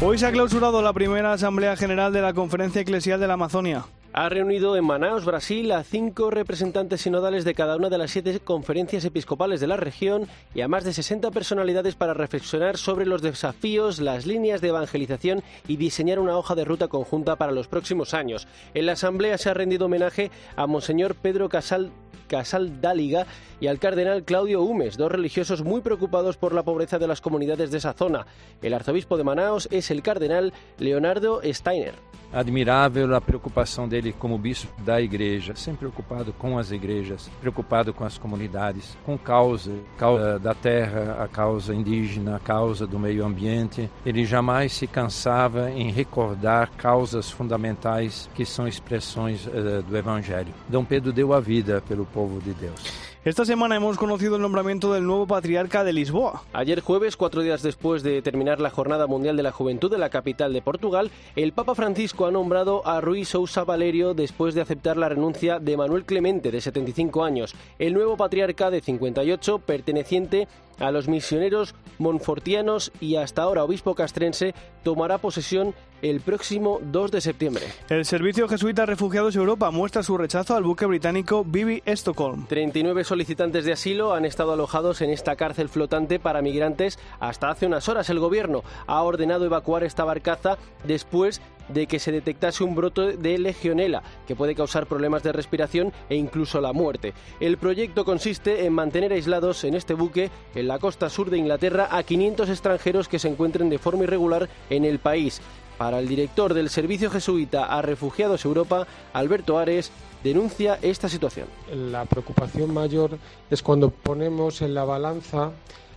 [SPEAKER 1] Hoy se ha clausurado la primera Asamblea General de la Conferencia Eclesial de la Amazonia.
[SPEAKER 4] ha reunido en Manaus, Brasil, a cinco representantes sinodales de cada una de las siete conferencias episcopales de la región y a más de 60 personalidades para reflexionar sobre los desafíos, las líneas de evangelización y diseñar una hoja de ruta conjunta para los próximos años. En la asamblea se ha rendido homenaje a Monseñor Pedro Casal Casal Dáliga y al cardenal Claudio Humes, dos religiosos muy preocupados por la pobreza de las comunidades de esa zona. El arzobispo de Manaus es el cardenal Leonardo Steiner.
[SPEAKER 29] Admirável a preocupação dele como bispo da igreja, sempre preocupado com as igrejas, preocupado com as comunidades, com causa, causa da terra, a causa indígena, a causa do meio ambiente. Ele jamais se cansava em recordar causas fundamentais que são expressões uh, do evangelho. Dom Pedro deu a vida pelo povo de Deus.
[SPEAKER 1] Esta semana hemos conocido el nombramiento del nuevo patriarca de Lisboa.
[SPEAKER 4] Ayer jueves, cuatro días después de terminar la Jornada Mundial de la Juventud de la capital de Portugal, el Papa Francisco ha nombrado a Rui Sousa Valerio después de aceptar la renuncia de Manuel Clemente, de 75 años. El nuevo patriarca de 58, perteneciente a los misioneros monfortianos y hasta ahora obispo castrense, tomará posesión el próximo 2 de septiembre.
[SPEAKER 1] El Servicio Jesuita Refugiados Europa muestra su rechazo al buque británico Vivi Stockholm.
[SPEAKER 4] 39 solicitantes de asilo han estado alojados en esta cárcel flotante para migrantes hasta hace unas horas. El gobierno ha ordenado evacuar esta barcaza después de que se detectase un brote de legionela que puede causar problemas de respiración e incluso la muerte. El proyecto consiste en mantener aislados en este buque en la costa sur de Inglaterra a 500 extranjeros que se encuentren de forma irregular en el país. Para el director del Servicio Jesuita a Refugiados Europa, Alberto Ares, denuncia esta situación.
[SPEAKER 30] La preocupación mayor es cuando ponemos en la balanza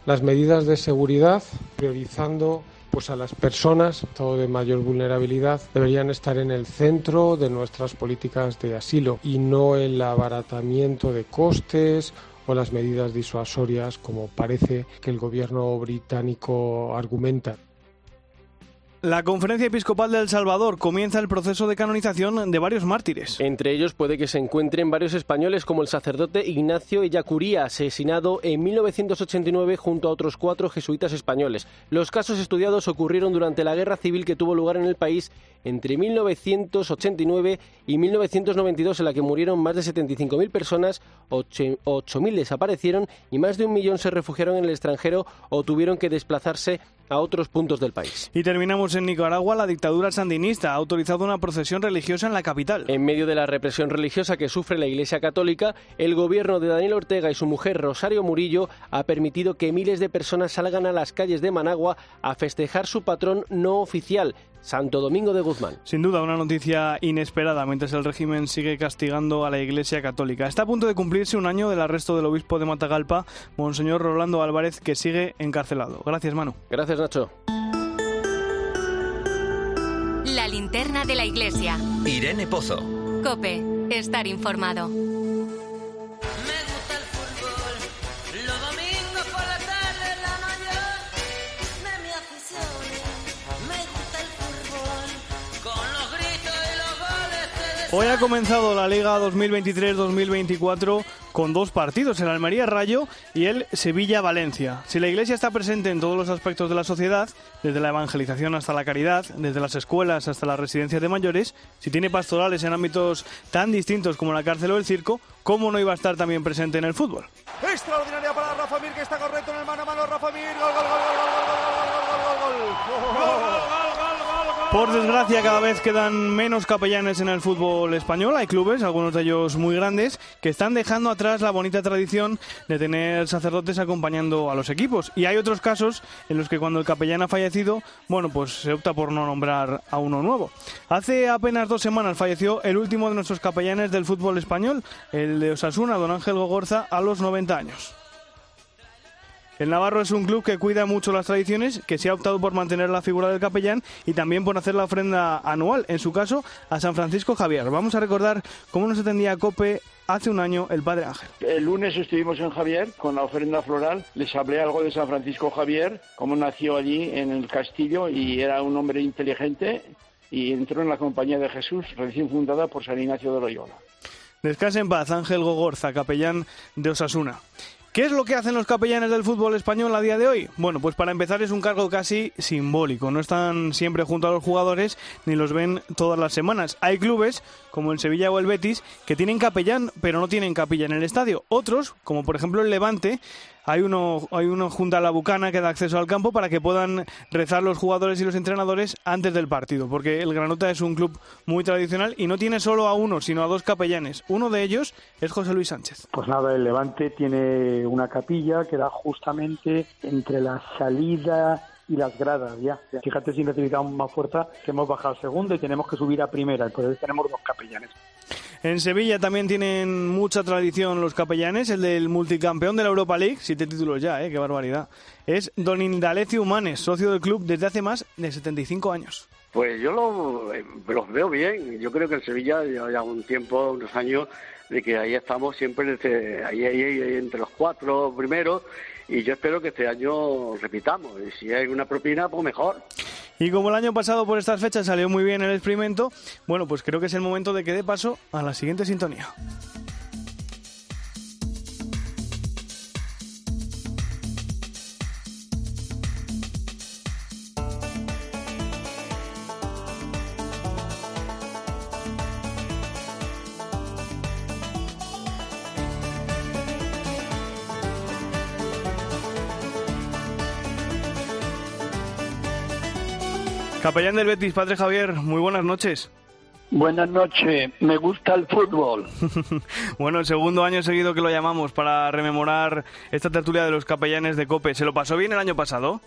[SPEAKER 30] las medidas de seguridad, priorizando pues a las personas, de mayor vulnerabilidad, deberían estar en el centro de nuestras políticas de asilo y no el abaratamiento de costes o las medidas disuasorias como parece que el gobierno británico argumenta.
[SPEAKER 1] La Conferencia Episcopal de El Salvador comienza el proceso de canonización de varios mártires.
[SPEAKER 4] Entre ellos puede que se encuentren varios españoles como el sacerdote Ignacio Ellacuría, asesinado en 1989 junto a otros cuatro jesuitas españoles. Los casos estudiados ocurrieron durante la guerra civil que tuvo lugar en el país entre 1989 y 1992 en la que murieron más de 75.000 personas, 8.000 desaparecieron y más de un millón se refugiaron en el extranjero o tuvieron que desplazarse a otros puntos del país.
[SPEAKER 1] Y terminamos en Nicaragua. La dictadura sandinista ha autorizado una procesión religiosa en la capital.
[SPEAKER 4] En medio de la represión religiosa que sufre la Iglesia Católica, el gobierno de Daniel Ortega y su mujer Rosario Murillo ha permitido que miles de personas salgan a las calles de Managua a festejar su patrón no oficial, Santo Domingo de Guzmán.
[SPEAKER 1] Sin duda, una noticia inesperada mientras el régimen sigue castigando a la Iglesia Católica. Está a punto de cumplirse un año del arresto del obispo de Matagalpa, Monseñor Rolando Álvarez, que sigue encarcelado. Gracias, Manu.
[SPEAKER 4] Gracias, Nacho.
[SPEAKER 2] La linterna de la Iglesia.
[SPEAKER 3] Irene Pozo.
[SPEAKER 2] Cope, estar informado.
[SPEAKER 1] Hoy ha comenzado la Liga 2023-2024 con dos partidos, el Almería Rayo y el Sevilla Valencia. Si la Iglesia está presente en todos los aspectos de la sociedad, desde la evangelización hasta la caridad, desde las escuelas hasta las residencias de mayores, si tiene pastorales en ámbitos tan distintos como la cárcel o el circo, ¿cómo no iba a estar también presente en el fútbol?
[SPEAKER 31] Extraordinaria para Rafa Mir, que está correcto en el mano a mano. Rafa Mir, gol, gol, gol, gol,
[SPEAKER 1] Por desgracia, cada vez quedan menos capellanes en el fútbol español. Hay clubes, algunos de ellos muy grandes, que están dejando atrás la bonita tradición de tener sacerdotes acompañando a los equipos. Y hay otros casos en los que cuando el capellán ha fallecido, bueno, pues se opta por no nombrar a uno nuevo. Hace apenas dos semanas falleció el último de nuestros capellanes del fútbol español, el de Osasuna, don Ángel Gogorza, a los 90 años. El Navarro es un club que cuida mucho las tradiciones, que se ha optado por mantener la figura del capellán y también por hacer la ofrenda anual, en su caso a San Francisco Javier. Vamos a recordar cómo nos atendía Cope hace un año el Padre Ángel.
[SPEAKER 32] El lunes estuvimos en Javier con la ofrenda floral. Les hablé algo de San Francisco Javier, cómo nació allí en el castillo y era un hombre inteligente y entró en la compañía de Jesús, recién fundada por San Ignacio de Loyola.
[SPEAKER 1] Descanse en paz, Ángel Gogorza, capellán de Osasuna. ¿Qué es lo que hacen los capellanes del fútbol español a día de hoy? Bueno, pues para empezar es un cargo casi simbólico. No están siempre junto a los jugadores ni los ven todas las semanas. Hay clubes, como el Sevilla o el Betis, que tienen capellán, pero no tienen capilla en el estadio. Otros, como por ejemplo el Levante, hay uno, hay uno junto a la bucana que da acceso al campo para que puedan rezar los jugadores y los entrenadores antes del partido, porque el Granota es un club muy tradicional y no tiene solo a uno, sino a dos capellanes. Uno de ellos es José Luis Sánchez.
[SPEAKER 32] Pues nada, el Levante tiene una capilla que da justamente entre la salida y las gradas ya. Fíjate si necesitamos más fuerza que hemos bajado a segunda y tenemos que subir a primera, entonces tenemos dos capellanes.
[SPEAKER 1] En Sevilla también tienen mucha tradición los capellanes, el del multicampeón de la Europa League, siete títulos ya, ¿eh? qué barbaridad. Es Don Indalecio Humanes, socio del club desde hace más de 75 años.
[SPEAKER 33] Pues yo lo, eh, los veo bien. Yo creo que en Sevilla ya un tiempo, unos años, de que ahí estamos siempre ahí, ahí, entre los cuatro primeros y yo espero que este año repitamos. Y si hay una propina, pues mejor.
[SPEAKER 1] Y como el año pasado por estas fechas salió muy bien el experimento, bueno, pues creo que es el momento de que dé paso a la siguiente sintonía. Capellán del Betis, Padre Javier, muy buenas noches.
[SPEAKER 34] Buenas noches, me gusta el fútbol.
[SPEAKER 1] bueno, el segundo año seguido que lo llamamos para rememorar esta tertulia de los capellanes de Cope. ¿Se lo pasó bien el año pasado?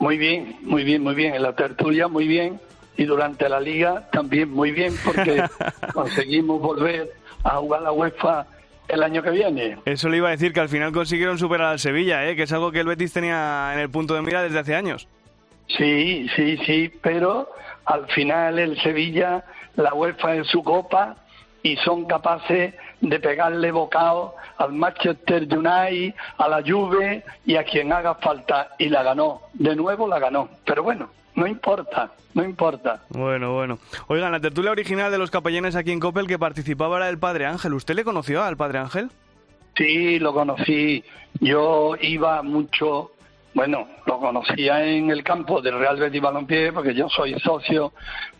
[SPEAKER 34] Muy bien, muy bien, muy bien. En la tertulia muy bien y durante la liga también muy bien porque conseguimos volver a jugar la UEFA el año que viene.
[SPEAKER 1] Eso le iba a decir que al final consiguieron superar al Sevilla, ¿eh? que es algo que el Betis tenía en el punto de mira desde hace años.
[SPEAKER 34] Sí, sí, sí, pero al final el Sevilla, la UEFA es su copa y son capaces de pegarle bocado al Manchester United, a la Juve y a quien haga falta y la ganó. De nuevo la ganó. Pero bueno, no importa, no importa.
[SPEAKER 1] Bueno, bueno. Oigan, la tertulia original de los capellanes aquí en Coppel que participaba era el Padre Ángel. ¿Usted le conoció al Padre Ángel?
[SPEAKER 34] Sí, lo conocí. Yo iba mucho bueno, lo conocía en el campo del Real Betis Balompié porque yo soy socio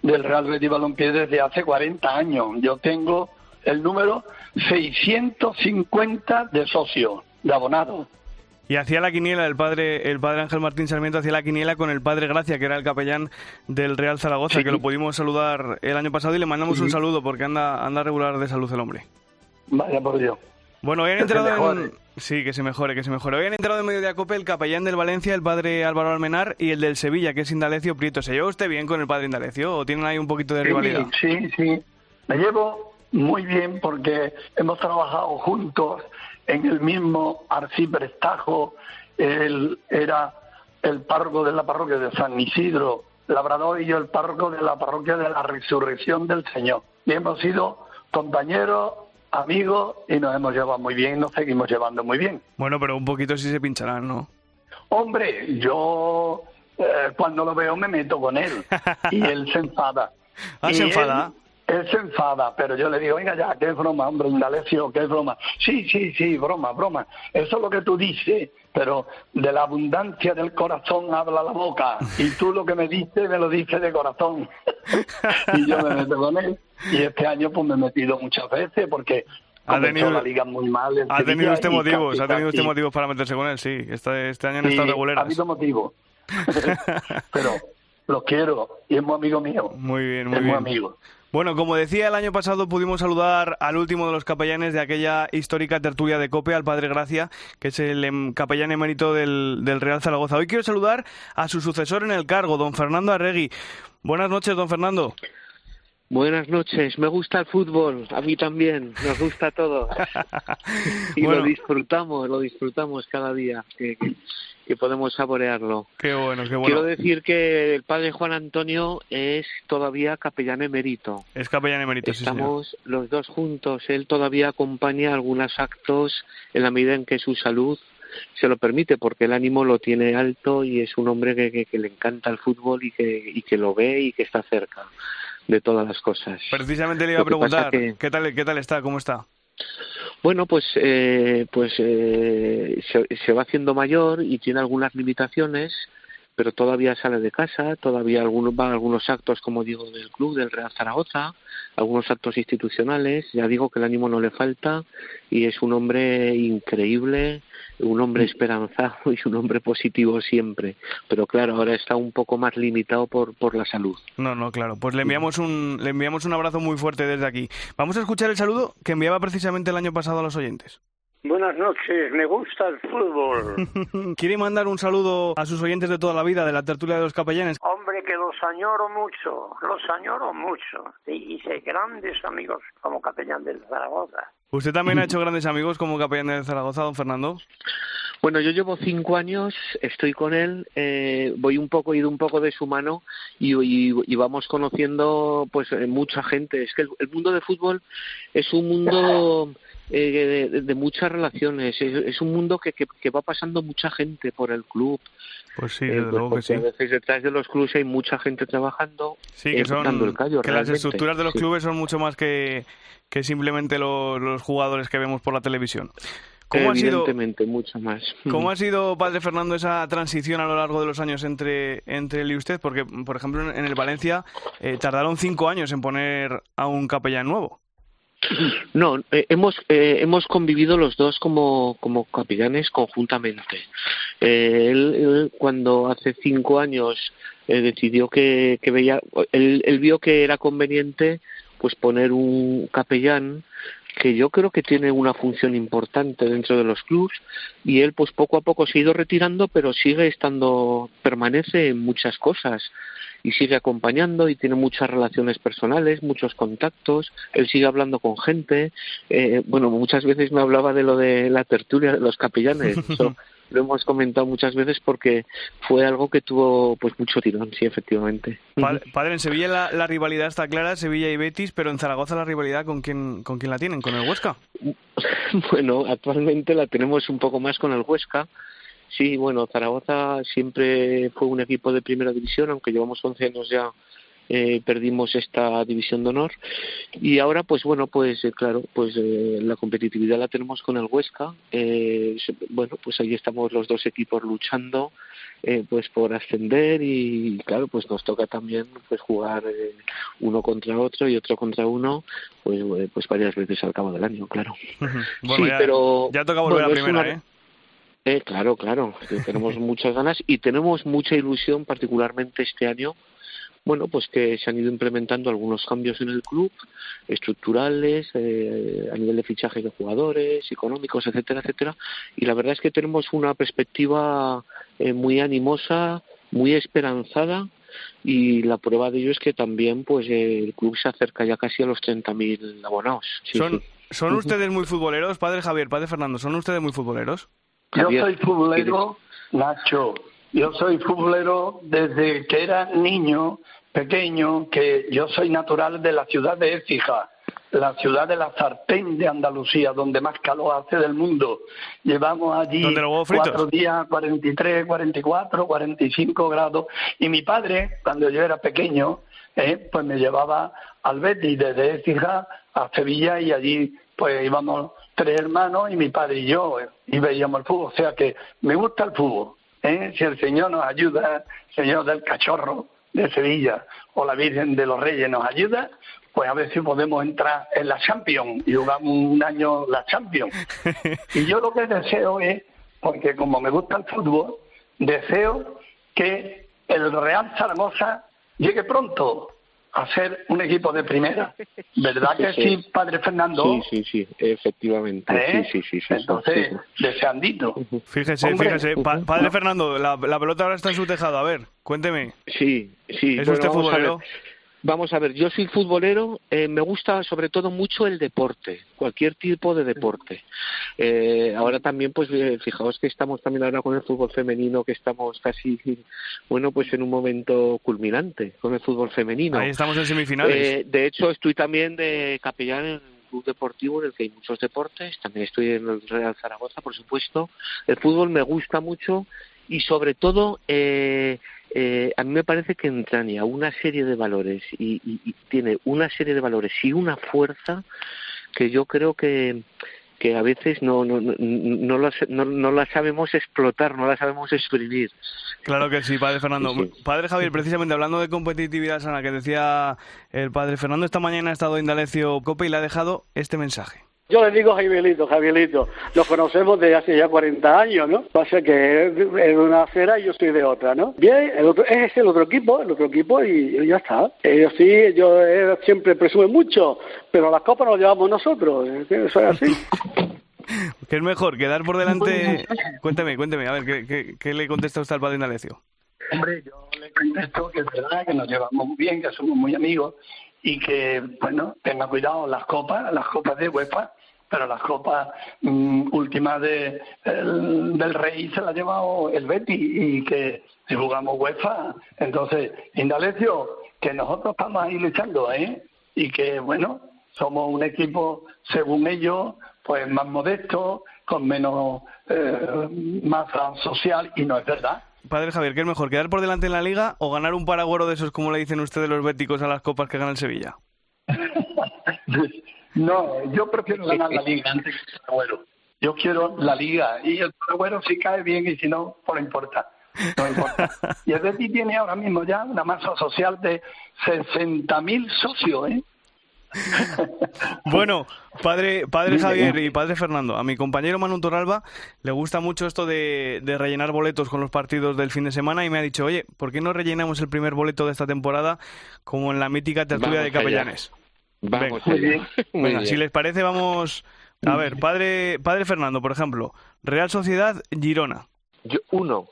[SPEAKER 34] del Real Betis Balompié desde hace 40 años. Yo tengo el número 650 de socios, de abonados.
[SPEAKER 1] Y hacía la quiniela el padre, el padre Ángel Martín Sarmiento hacía la quiniela con el padre Gracia, que era el capellán del Real Zaragoza, que lo pudimos saludar el año pasado y le mandamos un saludo porque anda, anda regular de salud el hombre.
[SPEAKER 34] Vaya por Dios.
[SPEAKER 1] Bueno, habían entrado en... Sí, que se mejore, que se mejore. Habían entrado en medio de Acope el capellán del Valencia, el padre Álvaro Almenar, y el del Sevilla, que es Indalecio Prieto. ¿Se lleva usted bien con el padre Indalecio o tienen ahí un poquito de rivalidad?
[SPEAKER 34] Sí, sí. Me llevo muy bien porque hemos trabajado juntos en el mismo arciprestajo. Él era el párroco de la parroquia de San Isidro, Labrador, y yo el párroco de la parroquia de la Resurrección del Señor. Y hemos sido compañeros amigos y nos hemos llevado muy bien nos seguimos llevando muy bien.
[SPEAKER 1] Bueno, pero un poquito sí se pincharán, ¿no?
[SPEAKER 34] Hombre, yo eh, cuando lo veo me meto con él y él se enfada.
[SPEAKER 1] ¿Ah, se enfada?
[SPEAKER 34] Él, se enfada, pero yo le digo, venga ya, qué broma, hombre, Indalecio, qué broma. Sí, sí, sí, broma, broma. Eso es lo que tú dices, pero de la abundancia del corazón habla la boca. Y tú lo que me dices, me lo dices de corazón. y yo me meto con él. Y este año pues me he metido muchas veces porque ha tenido la liga muy mal.
[SPEAKER 1] Ha tenido usted motivos, ha tenido usted motivos para meterse con él, sí. Este, este año no está regular.
[SPEAKER 34] Ha habido motivos. Pero lo quiero y es muy amigo mío.
[SPEAKER 1] Muy bien, muy
[SPEAKER 34] es
[SPEAKER 1] bien.
[SPEAKER 34] Muy amigo.
[SPEAKER 1] Bueno, como decía, el año pasado pudimos saludar al último de los capellanes de aquella histórica tertulia de COPE, al Padre Gracia, que es el em, capellán emérito del, del Real Zaragoza. Hoy quiero saludar a su sucesor en el cargo, don Fernando Arregui. Buenas noches, don Fernando.
[SPEAKER 35] Buenas noches, me gusta el fútbol, a mí también, nos gusta todo. y lo disfrutamos, lo disfrutamos cada día, que, que, podemos saborearlo.
[SPEAKER 1] Qué bueno, qué bueno.
[SPEAKER 35] Quiero decir que el padre Juan Antonio es todavía capellán emérito.
[SPEAKER 1] Es capellán emérito,
[SPEAKER 35] Estamos
[SPEAKER 1] sí,
[SPEAKER 35] los dos juntos, él todavía acompaña algunos actos en la medida en que su salud se lo permite porque el ánimo lo tiene alto y es un hombre que, que, le encanta el fútbol y que, y que lo ve y que está cerca de todas las cosas.
[SPEAKER 1] Precisamente le iba a preguntar, ¿qué, tal, ¿qué tal está? ¿Cómo está?
[SPEAKER 35] Bueno, pues, eh, pues eh, se, se va haciendo mayor y tiene algunas limitaciones pero todavía sale de casa, todavía algunos, va a algunos actos, como digo, del club, del Real Zaragoza, algunos actos institucionales, ya digo que el ánimo no le falta y es un hombre increíble, un hombre esperanzado y un hombre positivo siempre, pero claro, ahora está un poco más limitado por, por la salud.
[SPEAKER 1] No, no, claro, pues le enviamos, un, le enviamos un abrazo muy fuerte desde aquí. Vamos a escuchar el saludo que enviaba precisamente el año pasado a los oyentes.
[SPEAKER 36] Buenas noches, me gusta el fútbol.
[SPEAKER 1] ¿Quiere mandar un saludo a sus oyentes de toda la vida de la tertulia de los capellanes?
[SPEAKER 36] Hombre, que los añoro mucho, los añoro mucho. Y hice grandes amigos como capellán del Zaragoza.
[SPEAKER 1] ¿Usted también ha hecho grandes amigos como capellán de Zaragoza, don Fernando?
[SPEAKER 35] Bueno, yo llevo cinco años, estoy con él, eh, voy un poco, he ido un poco de su mano y, y, y vamos conociendo pues eh, mucha gente. Es que el, el mundo de fútbol es un mundo eh, de, de, muchas relaciones. Es, es un mundo que, que, que, va pasando mucha gente por el club.
[SPEAKER 1] Pues sí, desde eh, luego que sí.
[SPEAKER 35] A veces detrás de los clubes hay mucha gente trabajando.
[SPEAKER 1] Sí, que, son,
[SPEAKER 35] el callo,
[SPEAKER 1] que las estructuras de los sí. clubes son mucho más que, que simplemente los, los jugadores que vemos por la televisión.
[SPEAKER 35] ¿Cómo ha sido, mucho más.
[SPEAKER 1] ¿Cómo ha sido, padre Fernando, esa transición a lo largo de los años entre, entre él y usted? Porque, por ejemplo, en el Valencia eh, tardaron cinco años en poner a un capellán nuevo.
[SPEAKER 35] No, eh, hemos eh, hemos convivido los dos como como capellanes conjuntamente. Eh, él, él, cuando hace cinco años decidió que, que veía, él, él, vio que era conveniente pues poner un capellán que yo creo que tiene una función importante dentro de los clubs y él pues poco a poco se ha ido retirando pero sigue estando permanece en muchas cosas y sigue acompañando y tiene muchas relaciones personales, muchos contactos, él sigue hablando con gente, eh, bueno, muchas veces me hablaba de lo de la tertulia de los capellanes, eso lo hemos comentado muchas veces porque fue algo que tuvo pues mucho tirón, sí, efectivamente.
[SPEAKER 1] Padre, padre en Sevilla la, la, rivalidad está clara, Sevilla y Betis, pero en Zaragoza la rivalidad con quién, con quién la tienen, con el Huesca.
[SPEAKER 35] Bueno, actualmente la tenemos un poco más con el Huesca, Sí, bueno, Zaragoza siempre fue un equipo de primera división, aunque llevamos 11 años ya eh, perdimos esta división de honor. Y ahora pues bueno pues eh, claro pues eh, la competitividad la tenemos con el Huesca. Eh, bueno pues ahí estamos los dos equipos luchando eh, pues por ascender y claro pues nos toca también pues jugar eh, uno contra otro y otro contra uno pues pues varias veces al cabo del año claro.
[SPEAKER 1] Bueno,
[SPEAKER 35] sí
[SPEAKER 1] ya,
[SPEAKER 35] pero
[SPEAKER 1] ya toca volver
[SPEAKER 35] bueno,
[SPEAKER 1] a primera
[SPEAKER 35] una...
[SPEAKER 1] Eh,
[SPEAKER 35] claro, claro, tenemos muchas ganas y tenemos mucha ilusión, particularmente este año, bueno, pues que se han ido implementando algunos cambios en el club, estructurales, eh, a nivel de fichaje de jugadores, económicos, etcétera, etcétera, y la verdad es que tenemos una perspectiva eh, muy animosa, muy esperanzada, y la prueba de ello es que también pues eh, el club se acerca ya casi a los 30.000 abonados. Sí,
[SPEAKER 1] ¿Son,
[SPEAKER 35] sí.
[SPEAKER 1] ¿Son ustedes muy futboleros, padre Javier, padre Fernando? ¿Son ustedes muy futboleros?
[SPEAKER 34] Yo soy futbolero, Nacho. Yo soy futbolero desde que era niño, pequeño, que yo soy natural de la ciudad de Écija, la ciudad de la sartén de Andalucía, donde más calor hace del mundo. Llevamos allí cuatro días, 43, 44, 45 grados. Y mi padre, cuando yo era pequeño, eh, pues me llevaba al Betis desde Écija a Sevilla y allí pues íbamos tres hermanos y mi padre y yo y veíamos el fútbol. O sea que me gusta el fútbol. ¿Eh? Si el Señor nos ayuda, Señor del Cachorro de Sevilla o la Virgen de los Reyes nos ayuda, pues a ver si podemos entrar en la Champions y jugamos un año la Champions. Y yo lo que deseo es, porque como me gusta el fútbol, deseo que el Real Zaragoza llegue pronto a ser un equipo de primera. ¿Verdad que sí, sí padre Fernando?
[SPEAKER 35] Sí, sí, sí, efectivamente.
[SPEAKER 34] ¿Eh?
[SPEAKER 35] Sí, sí, sí,
[SPEAKER 34] Entonces, sí. deseandito.
[SPEAKER 1] Fíjese, Hombre. fíjese. Pa padre Fernando, la, la, pelota ahora está en su tejado. A ver, cuénteme.
[SPEAKER 35] Sí, sí.
[SPEAKER 1] ¿Es bueno, usted futbolero?
[SPEAKER 35] Vamos a ver, yo soy futbolero, eh, me gusta sobre todo mucho el deporte, cualquier tipo de deporte. Eh, ahora también, pues eh, fijaos que estamos también ahora con el fútbol femenino, que estamos casi, bueno, pues en un momento culminante con el fútbol femenino.
[SPEAKER 1] Ahí estamos en semifinales.
[SPEAKER 35] Eh, de hecho, estoy también de capellán en un club deportivo en el que hay muchos deportes, también estoy en el Real Zaragoza, por supuesto. El fútbol me gusta mucho y sobre todo eh, eh, a mí me parece que entraña una serie de valores y, y, y, tiene una serie de valores y una fuerza que yo creo que que a veces no no no, no, la, no, no la sabemos explotar, no la sabemos exprimir.
[SPEAKER 1] Claro que sí, padre Fernando. Padre Javier, precisamente hablando de competitividad sana que decía el padre Fernando, esta mañana ha estado Indalecio Cope y le ha dejado este mensaje.
[SPEAKER 33] Yo le digo Javierito, Javierito, nos conocemos desde hace ya 40 años, ¿no? Pasa que es de una acera y yo soy de otra, ¿no? Bien, el otro, es el otro equipo, el otro equipo y, ya está. Ellos sí, yo eh, siempre presume mucho, pero las copas nos llevamos nosotros, eso es así.
[SPEAKER 1] ¿Qué es mejor, quedar por delante? Cuénteme, cuénteme, a ver, ¿qué, qué, le contesta usted al padre?
[SPEAKER 34] Hombre, yo le contesto que es verdad, que nos llevamos muy bien, que somos muy amigos y que, bueno, tenga cuidado las copas, las copas de UEFA, pero las copas mm, últimas de, del Rey se las ha llevado el Betty y que si jugamos UEFA, entonces, Indalecio, que nosotros estamos ahí luchando, ¿eh? Y que, bueno, somos un equipo, según ellos, pues más modesto, con menos eh, masa social, y no es verdad.
[SPEAKER 1] Padre Javier, ¿qué es mejor, quedar por delante en la liga o ganar un paragüero de esos, como le dicen ustedes los béticos, a las copas que gana el Sevilla?
[SPEAKER 34] no, yo prefiero ganar la liga antes que el paragüero. Yo quiero la liga y el paragüero si cae bien y si no, pues no importa. No importa. y el Betis tiene ahora mismo ya una masa social de 60.000 socios, ¿eh?
[SPEAKER 1] bueno, padre, padre Javier y padre Fernando, a mi compañero Manu Toralba le gusta mucho esto de, rellenar boletos con los partidos del fin de semana y me ha dicho, oye, ¿por qué no rellenamos el primer boleto de esta temporada como en la mítica tertulia de Capellanes?
[SPEAKER 35] Vamos
[SPEAKER 1] venga, si les parece, vamos... A ver, padre, padre Fernando, por ejemplo, Real Sociedad Girona.
[SPEAKER 35] Yo, uno.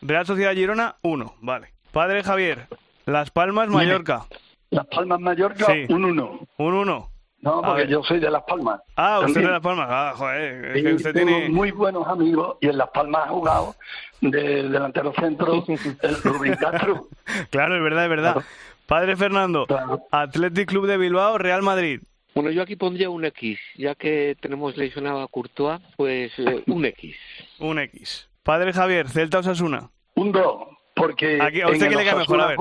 [SPEAKER 1] Real Sociedad Girona, uno, vale. Padre Javier, Las Palmas, Mallorca.
[SPEAKER 34] Las Palmas Mallorca, un 1.
[SPEAKER 1] Un 1.
[SPEAKER 34] No, porque yo soy de Las Palmas.
[SPEAKER 1] Ah, usted es de Las Palmas. Ah, joder. Es que usted
[SPEAKER 34] tengo
[SPEAKER 1] tiene...
[SPEAKER 34] muy buenos amigos y en Las Palmas ha jugado del delantero centro el Rubén Castro.
[SPEAKER 1] Claro, es verdad, es verdad. Padre Fernando, Athletic Club de Bilbao, Real Madrid.
[SPEAKER 35] Bueno, yo aquí pondría un X, ya que tenemos lesionado a Courtois, pues eh, un X.
[SPEAKER 1] un X. Padre Javier, Celta Osasuna.
[SPEAKER 34] Un 2, porque...
[SPEAKER 1] Aquí, ¿A usted qué le queda mejor? A ver.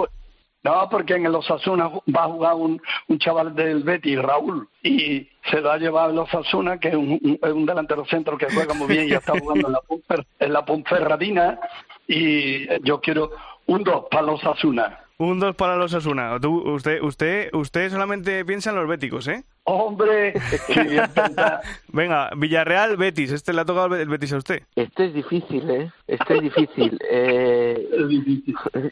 [SPEAKER 34] No, porque en el Osasuna va a jugar un, un chaval del Betis, Raúl, y se lo ha llevado el Osasuna, que es un, un, delantero centro que juega muy bien y está jugando en la, en la Ponferradina, y yo quiero un 2 para los Osasuna.
[SPEAKER 1] Un 2 para los Osasuna. Usted, usted, usted solamente piensa en los béticos, ¿eh?
[SPEAKER 34] Hombre,
[SPEAKER 1] Venga, Villarreal, Betis. Este le ha tocado el Betis a usted.
[SPEAKER 35] Este es difícil, ¿eh? Este es difícil. Eh,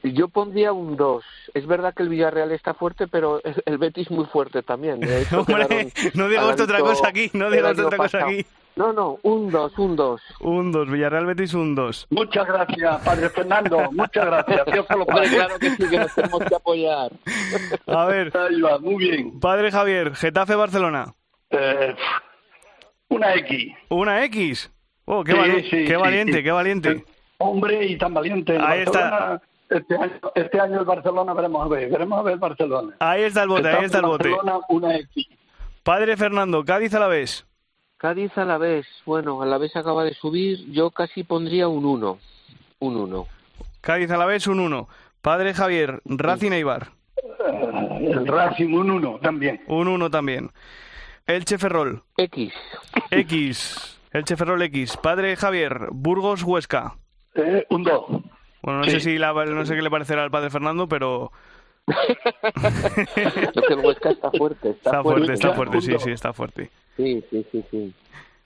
[SPEAKER 35] yo pondría un 2. Es verdad que el Villarreal está fuerte, pero el Betis muy fuerte también.
[SPEAKER 1] Hombre, no diga usted otra cosa aquí. No diga usted otra cosa aquí.
[SPEAKER 35] No, no, un 2, un 2.
[SPEAKER 1] Un 2, Villarreal Betis un 2.
[SPEAKER 34] Muchas gracias, Padre Fernando, muchas gracias. Dios lo
[SPEAKER 35] Claro que sí, que nos tenemos que apoyar.
[SPEAKER 1] A ver.
[SPEAKER 34] Ahí va, muy bien.
[SPEAKER 1] Padre Javier, Getafe Barcelona.
[SPEAKER 34] Eh, una X.
[SPEAKER 1] ¿Una X? Oh, qué, qué valiente, qué valiente.
[SPEAKER 34] Hombre, y tan valiente.
[SPEAKER 1] Ahí está.
[SPEAKER 34] Este año, este año el Barcelona veremos a ver, veremos a ver el Barcelona.
[SPEAKER 1] Ahí está el bote, ahí está el bote.
[SPEAKER 34] Barcelona, una X.
[SPEAKER 1] Padre Fernando, Cádiz a la vez.
[SPEAKER 35] Cádiz a la vez, bueno, a la vez acaba de subir, yo casi pondría un 1. Un 1.
[SPEAKER 1] Cádiz a la vez, un 1. Padre Javier, Racing Eibar.
[SPEAKER 34] el Racing, un 1 también.
[SPEAKER 1] Un 1 también. Elche Ferrol.
[SPEAKER 35] X.
[SPEAKER 1] X. Elche Ferrol X. Padre Javier, Burgos Huesca.
[SPEAKER 34] Eh, un 2.
[SPEAKER 1] Bueno, no sé si no sé qué le parecerá al padre Fernando, pero
[SPEAKER 35] el Huesca está fuerte.
[SPEAKER 1] Está, fuerte, está fuerte, sí, sí, está fuerte.
[SPEAKER 35] Sí, sí, sí, sí.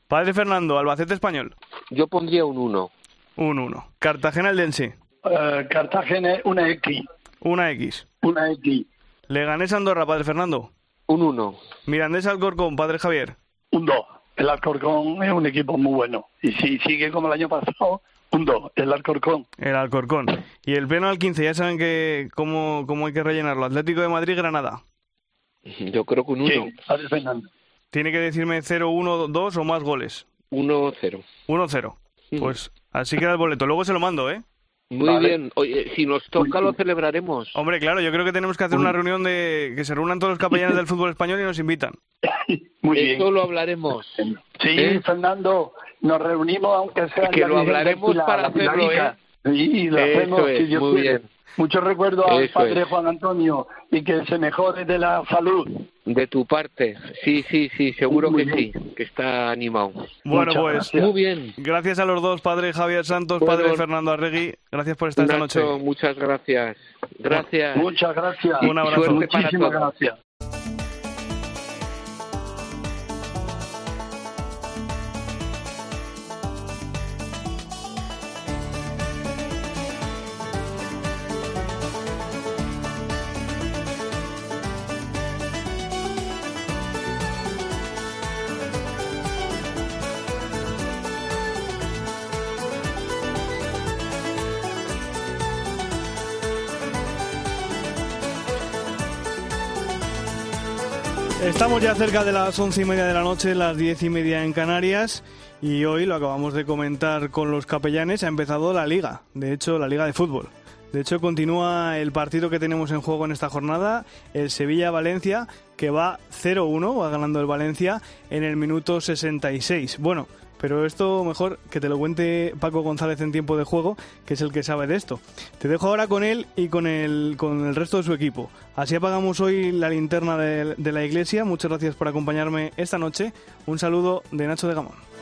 [SPEAKER 1] Padre Fernando, Albacete Español.
[SPEAKER 35] Yo pondría un 1.
[SPEAKER 1] Un 1. Cartagena Eldense.
[SPEAKER 34] Uh, Cartagena, una X.
[SPEAKER 1] Una X.
[SPEAKER 34] Una X.
[SPEAKER 1] Leganés Andorra, Padre Fernando.
[SPEAKER 35] Un 1.
[SPEAKER 1] Mirandés Alcorcón, Padre Javier.
[SPEAKER 34] Un 2. El Alcorcón es un equipo muy bueno. Y si sigue como el año pasado, un 2, el Alcorcón.
[SPEAKER 1] El Alcorcón. Y el pleno al 15, ya saben que cómo, cómo hay que rellenarlo. Atlético de Madrid, Granada.
[SPEAKER 35] Yo creo que un 1.
[SPEAKER 34] Sí, Fernando.
[SPEAKER 1] Tiene que decirme 0, 1, 2 o más goles.
[SPEAKER 35] 1, 0.
[SPEAKER 1] 1, 0. Pues así queda el boleto. Luego se lo mando, ¿eh?
[SPEAKER 35] Muy bien. Oye, si nos toca lo celebraremos.
[SPEAKER 1] Hombre, claro, yo creo que tenemos que hacer una reunión de que se reúnan todos los capellanes del fútbol español y nos invitan.
[SPEAKER 34] Muy bien.
[SPEAKER 35] Eso lo hablaremos.
[SPEAKER 34] Sí, ¿Eh? Fernando, nos reunimos aunque sea
[SPEAKER 35] que lo hablaremos para hacerlo, ¿eh?
[SPEAKER 34] Sí, lo hacemos,
[SPEAKER 35] es, muy bien.
[SPEAKER 34] Mucho recuerdo al
[SPEAKER 35] Eso
[SPEAKER 34] padre
[SPEAKER 35] es.
[SPEAKER 34] Juan Antonio y que se mejore de la salud.
[SPEAKER 35] De tu parte, sí, sí, sí, seguro
[SPEAKER 34] Muy
[SPEAKER 35] que
[SPEAKER 34] bien.
[SPEAKER 35] sí, que está animado.
[SPEAKER 1] Bueno,
[SPEAKER 34] Muchas
[SPEAKER 1] pues
[SPEAKER 34] gracias.
[SPEAKER 35] Muy bien.
[SPEAKER 1] gracias a los dos, padre Javier Santos,
[SPEAKER 35] Bueno,
[SPEAKER 1] padre Fernando Arregui. Gracias por estar esta noche.
[SPEAKER 35] muchas gracias. Gracias.
[SPEAKER 34] Muchas gracias.
[SPEAKER 1] Un abrazo.
[SPEAKER 34] Muchísimas gracias.
[SPEAKER 1] Estamos ya cerca de las once y media de la noche, las diez y media en Canarias. Y hoy lo acabamos de comentar con los capellanes, ha empezado la liga, de hecho la liga de fútbol. De hecho continúa el partido que tenemos en juego en esta jornada, el Sevilla-Valencia, que va 0-1, va ganando el Valencia en el minuto 66. Bueno, pero esto mejor que te lo cuente Paco González en tiempo de juego, que es el que sabe de esto. Te dejo ahora con él y con el, con el resto de su equipo. Así apagamos hoy la linterna de, de la iglesia. Muchas gracias por acompañarme esta noche. Un saludo de Nacho de Gamón.